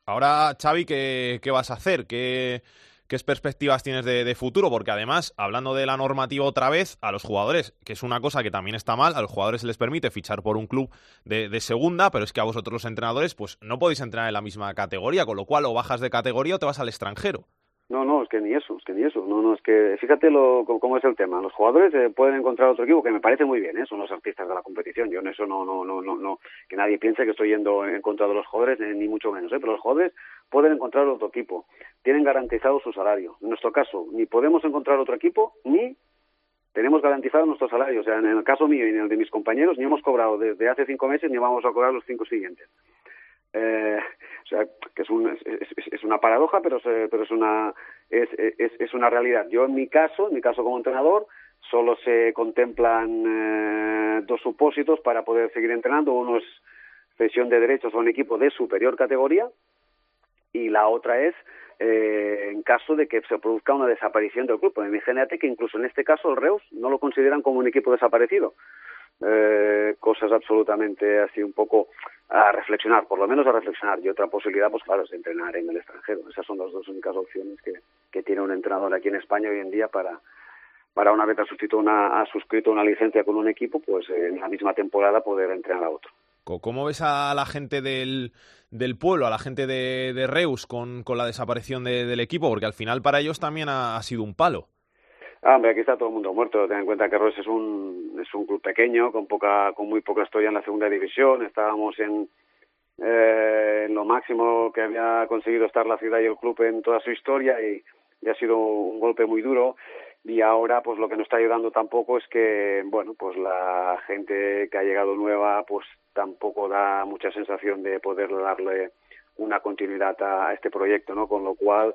Ahora, Xavi, ¿qué, qué vas a hacer? ¿Qué, qué perspectivas tienes de, futuro? Porque además, hablando de la normativa otra vez, a los jugadores, que es una cosa que también está mal, a los jugadores se les permite fichar por un club de, segunda, pero es que a vosotros los entrenadores, pues no podéis entrenar en la misma categoría, con lo cual o bajas de categoría o te vas al extranjero. No, no, es que ni eso, es que ni eso. No, no, es que fíjate lo, cómo es el tema. Los jugadores eh, pueden encontrar otro equipo que me parece muy bien, ¿eh? son los artistas de la competición. Yo en eso no, no, no, no, no, que nadie piense que estoy yendo en contra de los jugadores, eh, ni mucho menos, ¿eh? pero los jugadores pueden encontrar otro equipo. Tienen garantizado su salario. En nuestro caso, ni podemos encontrar otro equipo, ni tenemos garantizado nuestro salario. O sea, en el caso mío y en el de mis compañeros, ni hemos cobrado desde hace cinco meses, ni vamos a cobrar los cinco siguientes. Eh, o sea, que es, un, es, una paradoja, pero, es, pero es, una, es, es, es una realidad. Yo, en mi caso, en mi caso como entrenador, solo se contemplan eh, dos supósitos para poder seguir entrenando. Uno es cesión de derechos a un equipo de superior categoría y la otra es eh, en caso de que se produzca una desaparición del grupo. Imagínate que incluso en este caso el Reus no lo consideran como un equipo desaparecido. Eh, cosas absolutamente así un poco a reflexionar, por lo menos a reflexionar. Y otra posibilidad, pues claro, es entrenar en el extranjero. Esas son las dos únicas opciones que, que tiene un entrenador aquí en España hoy en día para, para una vez ha suscrito una, ha suscrito una licencia con un equipo, pues en la misma temporada poder entrenar a otro. ¿Cómo ves a la gente del, del pueblo, a la gente de, de Reus con, con la desaparición de, del equipo? Porque al final para ellos también ha, ha sido un palo. Ah, hombre, aquí está todo el mundo muerto. Ten en cuenta que Reus es un, es un club pequeño, con, poca, con muy poca historia en la segunda división. Estábamos en, eh, lo máximo que había conseguido estar la ciudad y el club en toda su historia y, y ha sido un golpe muy duro y ahora pues lo que no está ayudando tampoco es que bueno pues la gente que ha llegado nueva pues tampoco da mucha sensación de poder darle una continuidad a, este proyecto no con lo cual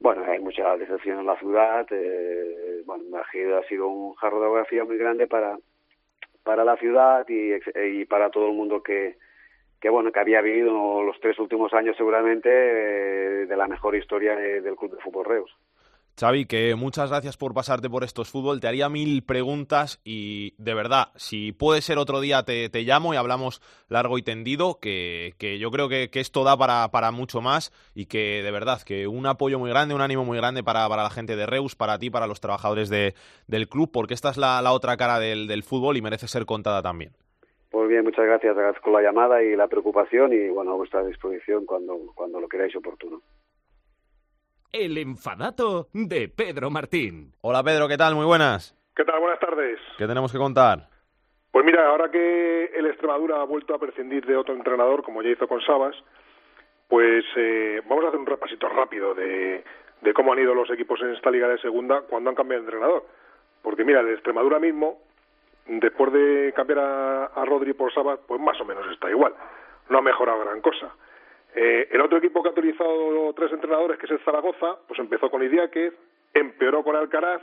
bueno hay mucha decepción en la ciudad eh, bueno ha sido un jarro de geografía muy grande para para la ciudad y, y para todo el mundo que que bueno que había vivido los tres últimos años seguramente eh, de la mejor historia del club de fútbol Reus Xavi, que muchas gracias por pasarte por estos fútbol. Te haría mil preguntas y de verdad, si puede ser otro día te, te llamo y hablamos largo y tendido, que, que yo creo que, que, esto da para, para mucho más y que de verdad, que un apoyo muy grande, un ánimo muy grande para, para la gente de Reus, para ti, para los trabajadores de, del club, porque esta es la, la otra cara del, del fútbol y merece ser contada también. Pues bien, muchas gracias. Agradezco la llamada y la preocupación y bueno, a vuestra disposición cuando, cuando lo queráis oportuno. El enfadato de Pedro Martín. Hola Pedro, ¿qué tal? Muy buenas. ¿Qué tal? Buenas tardes. ¿Qué tenemos que contar? Pues mira, ahora que el Extremadura ha vuelto a prescindir de otro entrenador, como ya hizo con Sabas, pues eh, vamos a hacer un repasito rápido de, de cómo han ido los equipos en esta liga de segunda cuando han cambiado de entrenador. Porque mira, el Extremadura mismo, después de cambiar a, a Rodri por Sabas, pues más o menos está igual. No ha mejorado gran cosa. Eh, el otro equipo que ha utilizado tres entrenadores, que es el Zaragoza, pues empezó con Idiáquez, empeoró con Alcaraz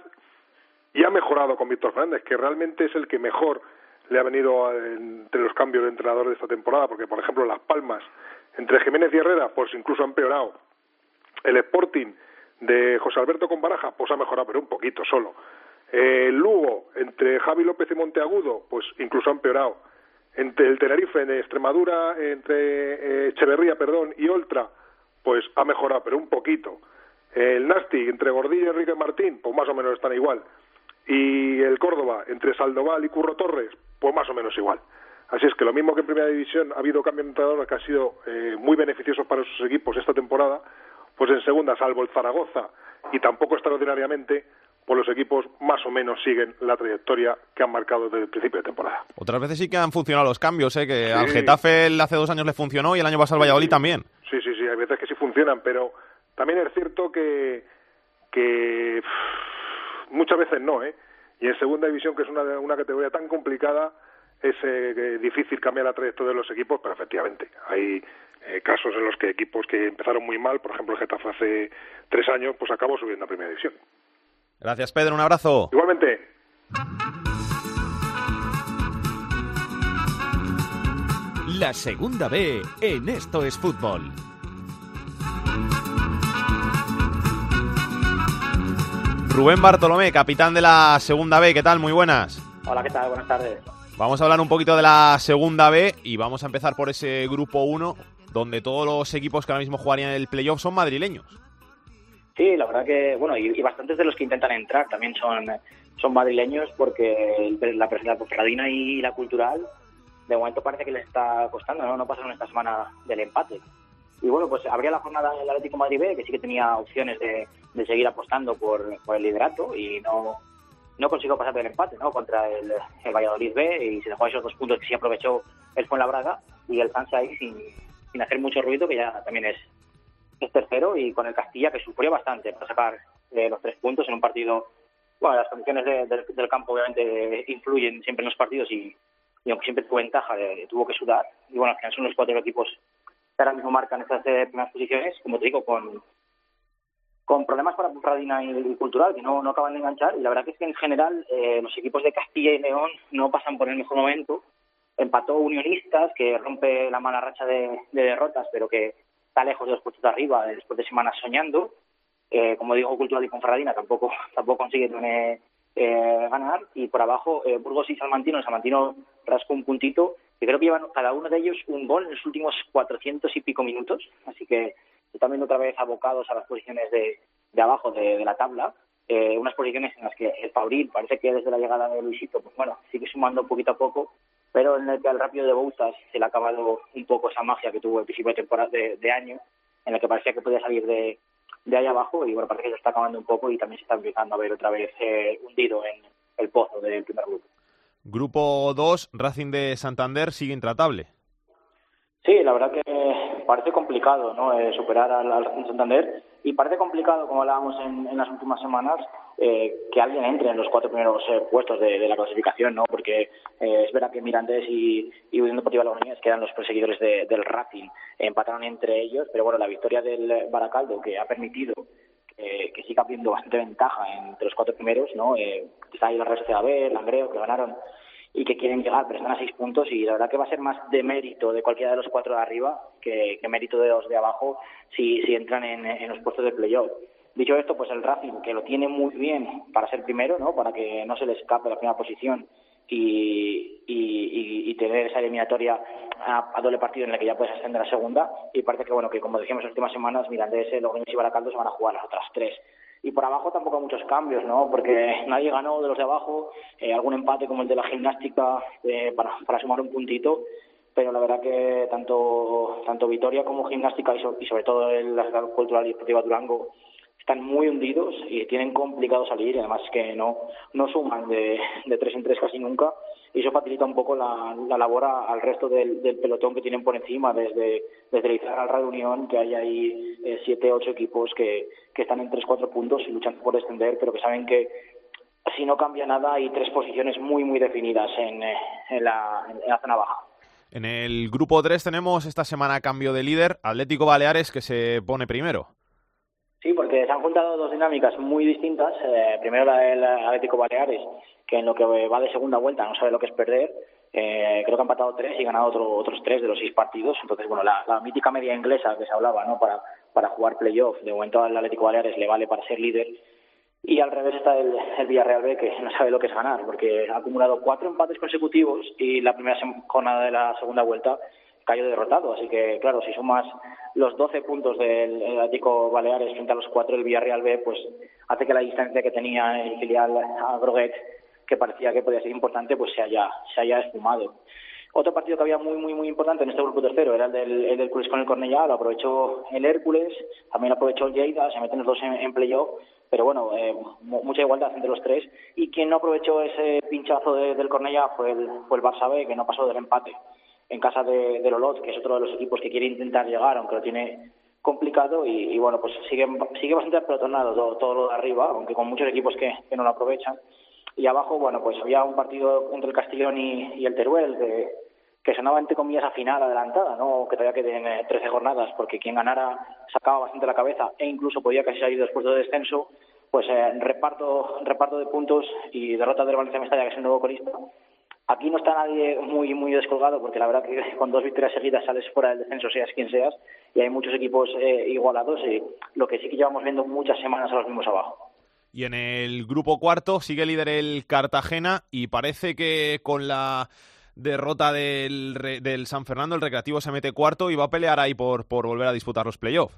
y ha mejorado con Víctor Fernández, que realmente es el que mejor le ha venido entre los cambios de entrenador de esta temporada, porque por ejemplo Las Palmas, entre Jiménez y Herrera, pues incluso ha empeorado. El Sporting de José Alberto con Baraja, pues ha mejorado, pero un poquito solo. Eh, el Lugo, entre Javi López y Monteagudo, pues incluso ha empeorado entre el Tenerife en Extremadura, entre eh, Echeverría, perdón, y Oltra, pues ha mejorado, pero un poquito. El Nasti, entre Gordillo y Enrique Martín, pues más o menos están igual. Y el Córdoba, entre Saldoval y Curro Torres, pues más o menos igual. Así es que lo mismo que en Primera División ha habido cambios de entrenador que han sido eh, muy beneficiosos para sus equipos esta temporada, pues en Segunda, salvo el Zaragoza, y tampoco extraordinariamente, pues los equipos más o menos siguen la trayectoria que han marcado desde el principio de temporada. Otras veces sí que han funcionado los cambios, ¿eh? que al Getafe hace dos años le funcionó y el año pasado al Valladolid también. Sí, sí, sí, hay veces que sí funcionan, pero también es cierto que, que muchas veces no, ¿eh? Y en segunda división, que es una, una categoría tan complicada, es eh, difícil cambiar la trayectoria de los equipos, pero efectivamente hay eh, casos en los que equipos que empezaron muy mal, por ejemplo el Getafe hace tres años, pues acabó subiendo a primera división. Gracias, Pedro. Un abrazo. Igualmente. La segunda B en Esto es Fútbol. Rubén Bartolomé, capitán de la segunda B. ¿Qué tal? Muy buenas. Hola, ¿qué tal? Buenas tardes. Vamos a hablar un poquito de la segunda B y vamos a empezar por ese grupo 1 donde todos los equipos que ahora mismo jugarían el playoff son madrileños. Sí, la verdad que, bueno, y, bastantes de los que intentan entrar también son, son madrileños porque la, la Ponferradina y la Cultural de momento parece que les está costando, ¿no? No pasaron esta semana del empate. Y bueno, pues habría la jornada del Atlético Madrid B, que sí que tenía opciones de, de seguir apostando por, por, el liderato y no, no consiguió pasar del empate, ¿no? Contra el, Valladolid B y se dejó esos dos puntos que sí aprovechó el Fuenlabrada y el Sanse ahí sin, sin hacer mucho ruido, que ya también es, es tercero y con el Castilla que sufrió bastante para sacar eh, los tres puntos en un partido. Bueno, las condiciones de, de, del campo obviamente influyen siempre en los partidos y, aunque siempre tuvo ventaja, de, tuvo que sudar. Y bueno, al final son los cuatro equipos que ahora mismo marcan esas eh, primeras posiciones, como te digo, con, con problemas para Radina y, Cultural, que no, no acaban de enganchar. Y la verdad es que en general eh, los equipos de Castilla y León no pasan por el mejor momento. Empató Unionistas, que rompe la mala racha de, de derrotas, pero que está lejos de los puestos de arriba después de semanas soñando. Eh, como digo, Cultural y Conferradina tampoco, tampoco consigue eh, ganar. Y por abajo, eh, Burgos y Salmantino. El Salmantino rascó un puntito, que creo que llevan cada uno de ellos un gol en los últimos 400 y pico minutos. Así que también otra vez abocados a las posiciones de, de abajo de, de la tabla. Eh, unas posiciones en las que el Fabril parece que desde la llegada de Luisito, pues bueno, sigue sumando poquito a poco pero en el que al rápido de Bouzas se le ha acabado un poco esa magia que tuvo el principio de temporada de, de año, en el que parecía que podía salir de, de ahí abajo y bueno, parece que se está acabando un poco y también se está empezando a ver otra vez eh, hundido en el pozo del primer grupo. Grupo 2, Racing de Santander sigue intratable. Sí, la verdad que parece complicado ¿no? Eh, superar al, al Santander y parece complicado, como hablábamos en, en las últimas semanas, eh, que alguien entre en los cuatro primeros eh, puestos de, la clasificación, ¿no? Porque eh, es verdad que Mirandés y, y Unión Deportiva Logroñés, que eran los perseguidores de, del Racing, empataron entre ellos, pero bueno, la victoria del Baracaldo, que ha permitido que, que siga habiendo bastante ventaja entre los cuatro primeros, ¿no? Eh, está ahí la Real Sociedad B, Langreo, que ganaron y que quieren llegar, pero están a seis puntos y la verdad que va a ser más de mérito de cualquiera de los cuatro de arriba que, que mérito de los de abajo si, si entran en, en los puestos de playoff. Dicho esto, pues el Racing, que lo tiene muy bien para ser primero, ¿no? Para que no se le escape la primera posición y, y, tener esa eliminatoria a, doble partido en la que ya puedes ascender a segunda. Y parece que, bueno, que como decíamos las últimas semanas, Mirandés, Logroñés y Baracaldo se van a jugar las otras tres. Y por abajo tampoco hay muchos cambios, ¿no? Porque nadie ganó de los de abajo, eh, algún empate como el de la gimnástica eh, para, sumar un puntito, pero la verdad que tanto tanto Vitoria como Gimnástica y, so, y sobre todo el, la Cultural y Deportiva Durango están muy hundidos y tienen complicado salir además que no no suman de, de tres en tres casi nunca y eso facilita un poco la, la labor al resto del, del, pelotón que tienen por encima desde desde Izarra al Real Unión que hay ahí eh, siete ocho equipos que, que están en tres cuatro puntos y luchan por descender pero que saben que si no cambia nada hay tres posiciones muy muy definidas en, en, la, en la zona baja en el grupo 3 tenemos esta semana cambio de líder, Atlético Baleares que se pone primero. Sí, porque se han juntado dos dinámicas muy distintas. Eh, primero la del Atlético Baleares, que en lo que va de segunda vuelta no sabe lo que es perder. Eh, creo que han empatado tres y ganado otro, otros tres de los seis partidos. Entonces, bueno, la, la mítica media inglesa que se hablaba, ¿no? Para, para jugar playoff, de momento al Atlético Baleares le vale para ser líder. Y al revés está el, el Villarreal B, que no sabe lo que es ganar, porque ha acumulado cuatro empates consecutivos y la primera jornada de la segunda vuelta cayó derrotado. Así que, claro, si sumas los 12 puntos del Atlético Baleares frente a los cuatro del Villarreal B, pues hace que la distancia que tenía el filial a Groguet, que parecía que podía ser importante, pues se haya, se haya esfumado. Otro partido que había muy, muy, muy importante en este grupo tercero era el del, el Cruz con el Cornellá, lo aprovechó el Hércules, también lo aprovechó el Lleida, se meten los dos en, en playoff, pero bueno, eh, mucha igualdad entre los tres. Y quien no aprovechó ese pinchazo de, del Cornellá fue el, fue el Barça B, que no pasó del empate en casa de, de Lolot, que es otro de los equipos que quiere intentar llegar, aunque lo tiene complicado y, bueno, pues sigue, sigue bastante apelotonado todo, todo lo de arriba, aunque con muchos equipos que, no lo aprovechan. Y abajo, bueno, pues había un partido entre el Castellón y, el Teruel que sonaba entre comillas a final adelantada, ¿no? que todavía queden eh, 13 jornadas, porque quien ganara sacaba bastante la cabeza e incluso podía casi salir después de descenso, pues eh, reparto, reparto de puntos y derrota del Valencia Mestalla, que es el nuevo colista. Aquí no está nadie muy muy descolgado, porque la verdad que con dos victorias seguidas sales fuera del descenso, seas quien seas, y hay muchos equipos eh, igualados, y lo que sí que llevamos viendo muchas semanas a los mismos abajo. Y en el grupo cuarto sigue líder el Cartagena y parece que con la derrota del, del San Fernando, el Recreativo se mete cuarto y va a pelear ahí por, por volver a disputar los playoffs.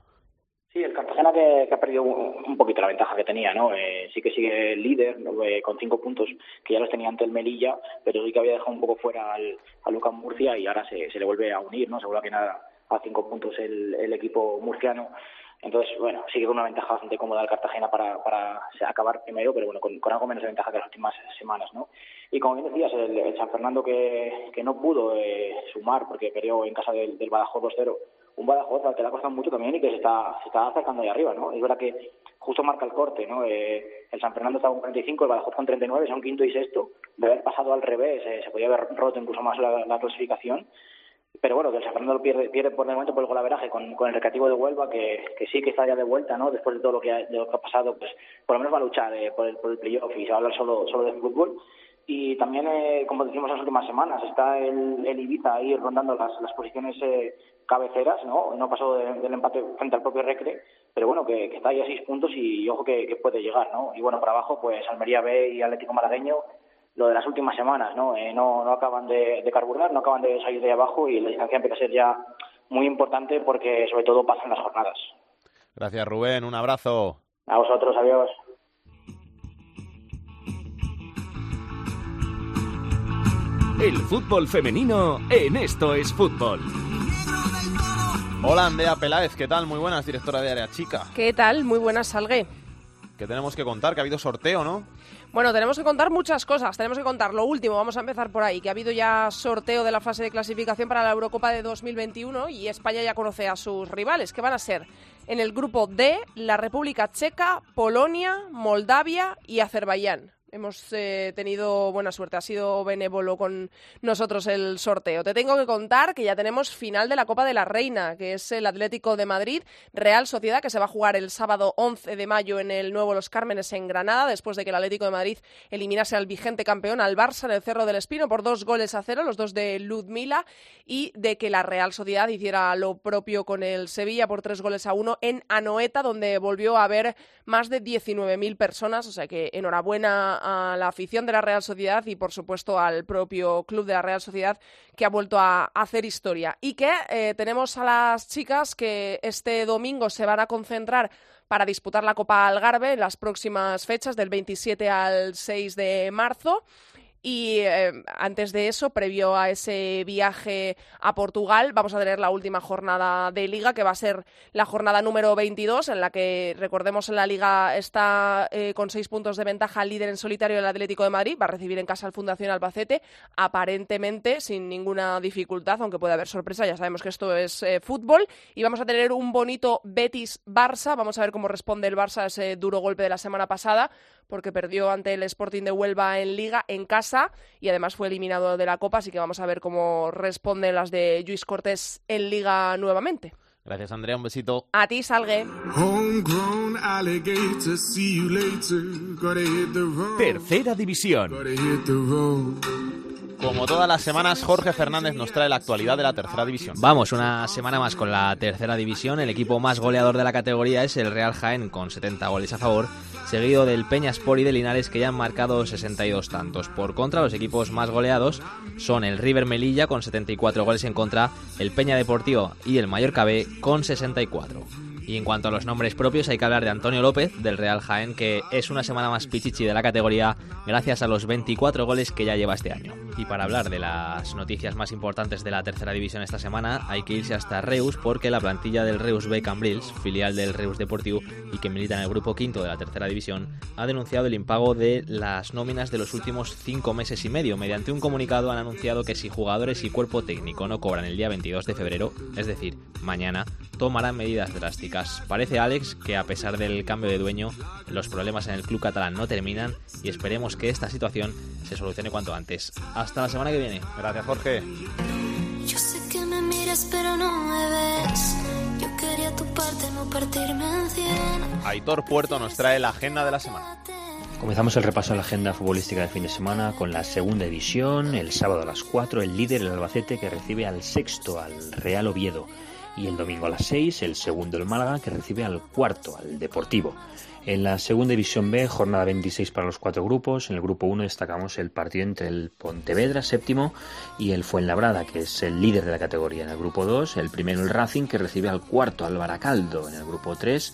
Cartagena que, que, ha perdido un, un, poquito la ventaja que tenía, ¿no? Eh, sí que sigue líder ¿no? eh, con cinco puntos que ya los tenía ante el Melilla, pero sí que había dejado un poco fuera al, a Lucas Murcia y ahora se, se le vuelve a unir, ¿no? Se vuelve a quedar a cinco puntos el, el equipo murciano. Entonces, bueno, sigue con una ventaja bastante cómoda el Cartagena para, para acabar primero, pero bueno, con, con, algo menos de ventaja que las últimas semanas, ¿no? Y como bien decías, el, el San Fernando que, que no pudo eh, sumar porque perdió en casa del, del Badajoz 2-0, un Badajoz al que le ha costado mucho también y que se está, se está acercando ahí arriba, ¿no? Es verdad que justo marca el corte, ¿no? Eh, el San Fernando está con 45, el Badajoz con 39, son quinto y sexto, de haber pasado al revés, eh, se podía haber roto incluso más la, la clasificación, pero bueno, que el San Fernando pierde, pierde por el momento por el golaveraje con, con el recreativo de Huelva, que, que sí que está ya de vuelta, ¿no? Después de todo lo que ha, de lo que ha pasado, pues por lo menos va a luchar eh, por, el, por el playoff y se va a hablar solo, solo de fútbol. Y también, eh, como decimos en las últimas semanas, está el, el Ibiza ahí rondando las, las posiciones eh, cabeceras, ¿no? No pasó de, del empate frente al propio Recre, pero bueno, que, que está ahí a seis puntos y, y ojo que, que puede llegar, ¿no? Y bueno, para abajo, pues Almería B y Atlético Malagueño lo de las últimas semanas, ¿no? Eh, no, no acaban de, de, carburar, no acaban de salir de abajo y la distancia empieza a ser ya muy importante porque sobre todo pasan las jornadas. Gracias Rubén, un abrazo. A vosotros, adiós. El fútbol femenino en Esto es Fútbol. Hola Andrea Peláez, ¿qué tal? Muy buenas, directora de Área Chica. ¿Qué tal? Muy buenas, Salgue. ¿Qué tenemos que contar? Que ha habido sorteo, ¿no? Bueno, tenemos que contar muchas cosas. Tenemos que contar lo último. Vamos a empezar por ahí, que ha habido ya sorteo de la fase de clasificación para la Eurocopa de 2021 y España ya conoce a sus rivales, que van a ser en el grupo D la República Checa, Polonia, Moldavia y Azerbaiyán hemos eh, tenido buena suerte. Ha sido benévolo con nosotros el sorteo. Te tengo que contar que ya tenemos final de la Copa de la Reina, que es el Atlético de Madrid, Real Sociedad, que se va a jugar el sábado 11 de mayo en el Nuevo Los Cármenes en Granada, después de que el Atlético de Madrid eliminase al vigente campeón, al Barça, en el Cerro del Espino, por dos goles a cero, los dos de Ludmila, y de que la Real Sociedad hiciera lo propio con el Sevilla por tres goles a uno en Anoeta, donde volvió a haber más de 19.000 personas. O sea que enhorabuena a la afición de la Real Sociedad y, por supuesto, al propio club de la Real Sociedad que ha vuelto a hacer historia. Y que eh, tenemos a las chicas que este domingo se van a concentrar para disputar la Copa Algarve en las próximas fechas, del 27 al 6 de marzo. Y eh, antes de eso, previo a ese viaje a Portugal, vamos a tener la última jornada de liga, que va a ser la jornada número 22, en la que, recordemos, en la liga está eh, con seis puntos de ventaja líder en solitario el Atlético de Madrid, va a recibir en casa al Fundación Albacete, aparentemente sin ninguna dificultad, aunque puede haber sorpresa, ya sabemos que esto es eh, fútbol, y vamos a tener un bonito Betis-Barça, vamos a ver cómo responde el Barça a ese duro golpe de la semana pasada, porque perdió ante el Sporting de Huelva en liga, en casa, y además fue eliminado de la Copa, así que vamos a ver cómo responden las de Luis Cortés en Liga nuevamente. Gracias, Andrea. Un besito. A ti, Salgue. Tercera división. Como todas las semanas, Jorge Fernández nos trae la actualidad de la tercera división. Vamos, una semana más con la tercera división. El equipo más goleador de la categoría es el Real Jaén con 70 goles a favor, seguido del Peñaspor y de Linares que ya han marcado 62 tantos. Por contra, los equipos más goleados son el River Melilla con 74 goles en contra, el Peña Deportivo y el Mallorca B con 64. Y en cuanto a los nombres propios, hay que hablar de Antonio López, del Real Jaén, que es una semana más pichichi de la categoría gracias a los 24 goles que ya lleva este año. Y para hablar de las noticias más importantes de la tercera división esta semana, hay que irse hasta Reus porque la plantilla del Reus B Cambrils, filial del Reus Deportivo y que milita en el grupo quinto de la tercera división, ha denunciado el impago de las nóminas de los últimos cinco meses y medio. Mediante un comunicado han anunciado que si jugadores y cuerpo técnico no cobran el día 22 de febrero, es decir, mañana, tomarán medidas drásticas. Parece Alex que a pesar del cambio de dueño, los problemas en el club catalán no terminan y esperemos que esta situación se solucione cuanto antes. Hasta la semana que viene. Gracias, Jorge. Yo sé que me miras pero no me ves. Yo quería tu parte, no partirme en cien. Aitor Puerto nos trae la agenda de la semana. Comenzamos el repaso a la agenda futbolística del fin de semana con la segunda división. El sábado a las 4, el líder, el Albacete, que recibe al sexto, al Real Oviedo. Y el domingo a las 6, el segundo, el Málaga, que recibe al cuarto, al Deportivo. En la segunda división B, jornada 26 para los cuatro grupos. En el grupo 1 destacamos el partido entre el Pontevedra, séptimo, y el Fuenlabrada, que es el líder de la categoría. En el grupo 2, el primero el Racing, que recibe al cuarto, al Baracaldo. En el grupo 3,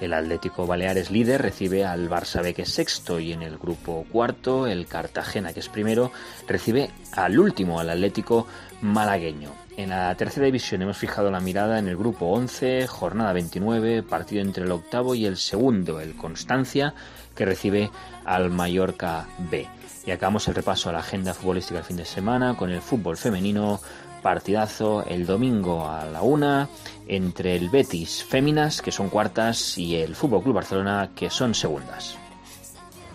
el Atlético Baleares líder recibe al Barça B que es sexto y en el grupo cuarto el Cartagena que es primero recibe al último, al Atlético malagueño. En la tercera división hemos fijado la mirada en el grupo 11, jornada 29, partido entre el octavo y el segundo, el Constancia, que recibe al Mallorca B. Y acabamos el repaso a la agenda futbolística del fin de semana con el fútbol femenino, partidazo el domingo a la una entre el Betis Féminas, que son cuartas, y el Fútbol Club Barcelona, que son segundas.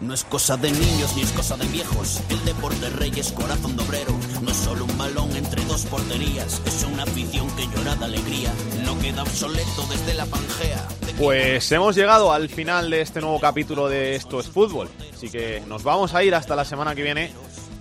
No es cosa de niños ni es cosa de viejos. El deporte rey es corazón de obrero. No es solo un balón entre dos porterías. Es una afición que llora de alegría. No queda obsoleto desde la Pangea. Pues hemos llegado al final de este nuevo capítulo de Esto es Fútbol. Así que nos vamos a ir hasta la semana que viene,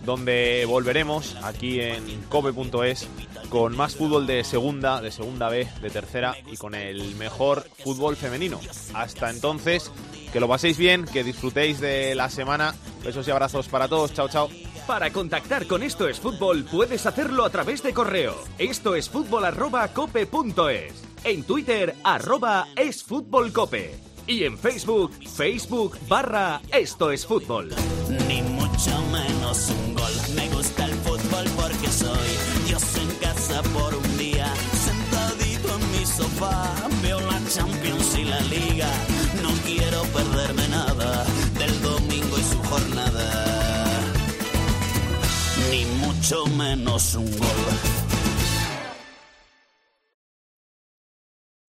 donde volveremos aquí en cope.es con más fútbol de segunda, de segunda B, de tercera y con el mejor fútbol femenino. Hasta entonces, que lo paséis bien, que disfrutéis de la semana. Besos y abrazos para todos. Chao, chao. Para contactar con Esto es Fútbol puedes hacerlo a través de correo. Esto es fútbol arroba cope punto es. En Twitter arroba es fútbol cope y en Facebook, Facebook barra Esto es Fútbol. Ni mucho menos un gol. Me gusta el fútbol porque soy Dios en casa por un día. Sentadito en mi sofá, veo la Champions y la Liga. No quiero perderme nada del domingo y su jornada. Ni mucho menos un gol.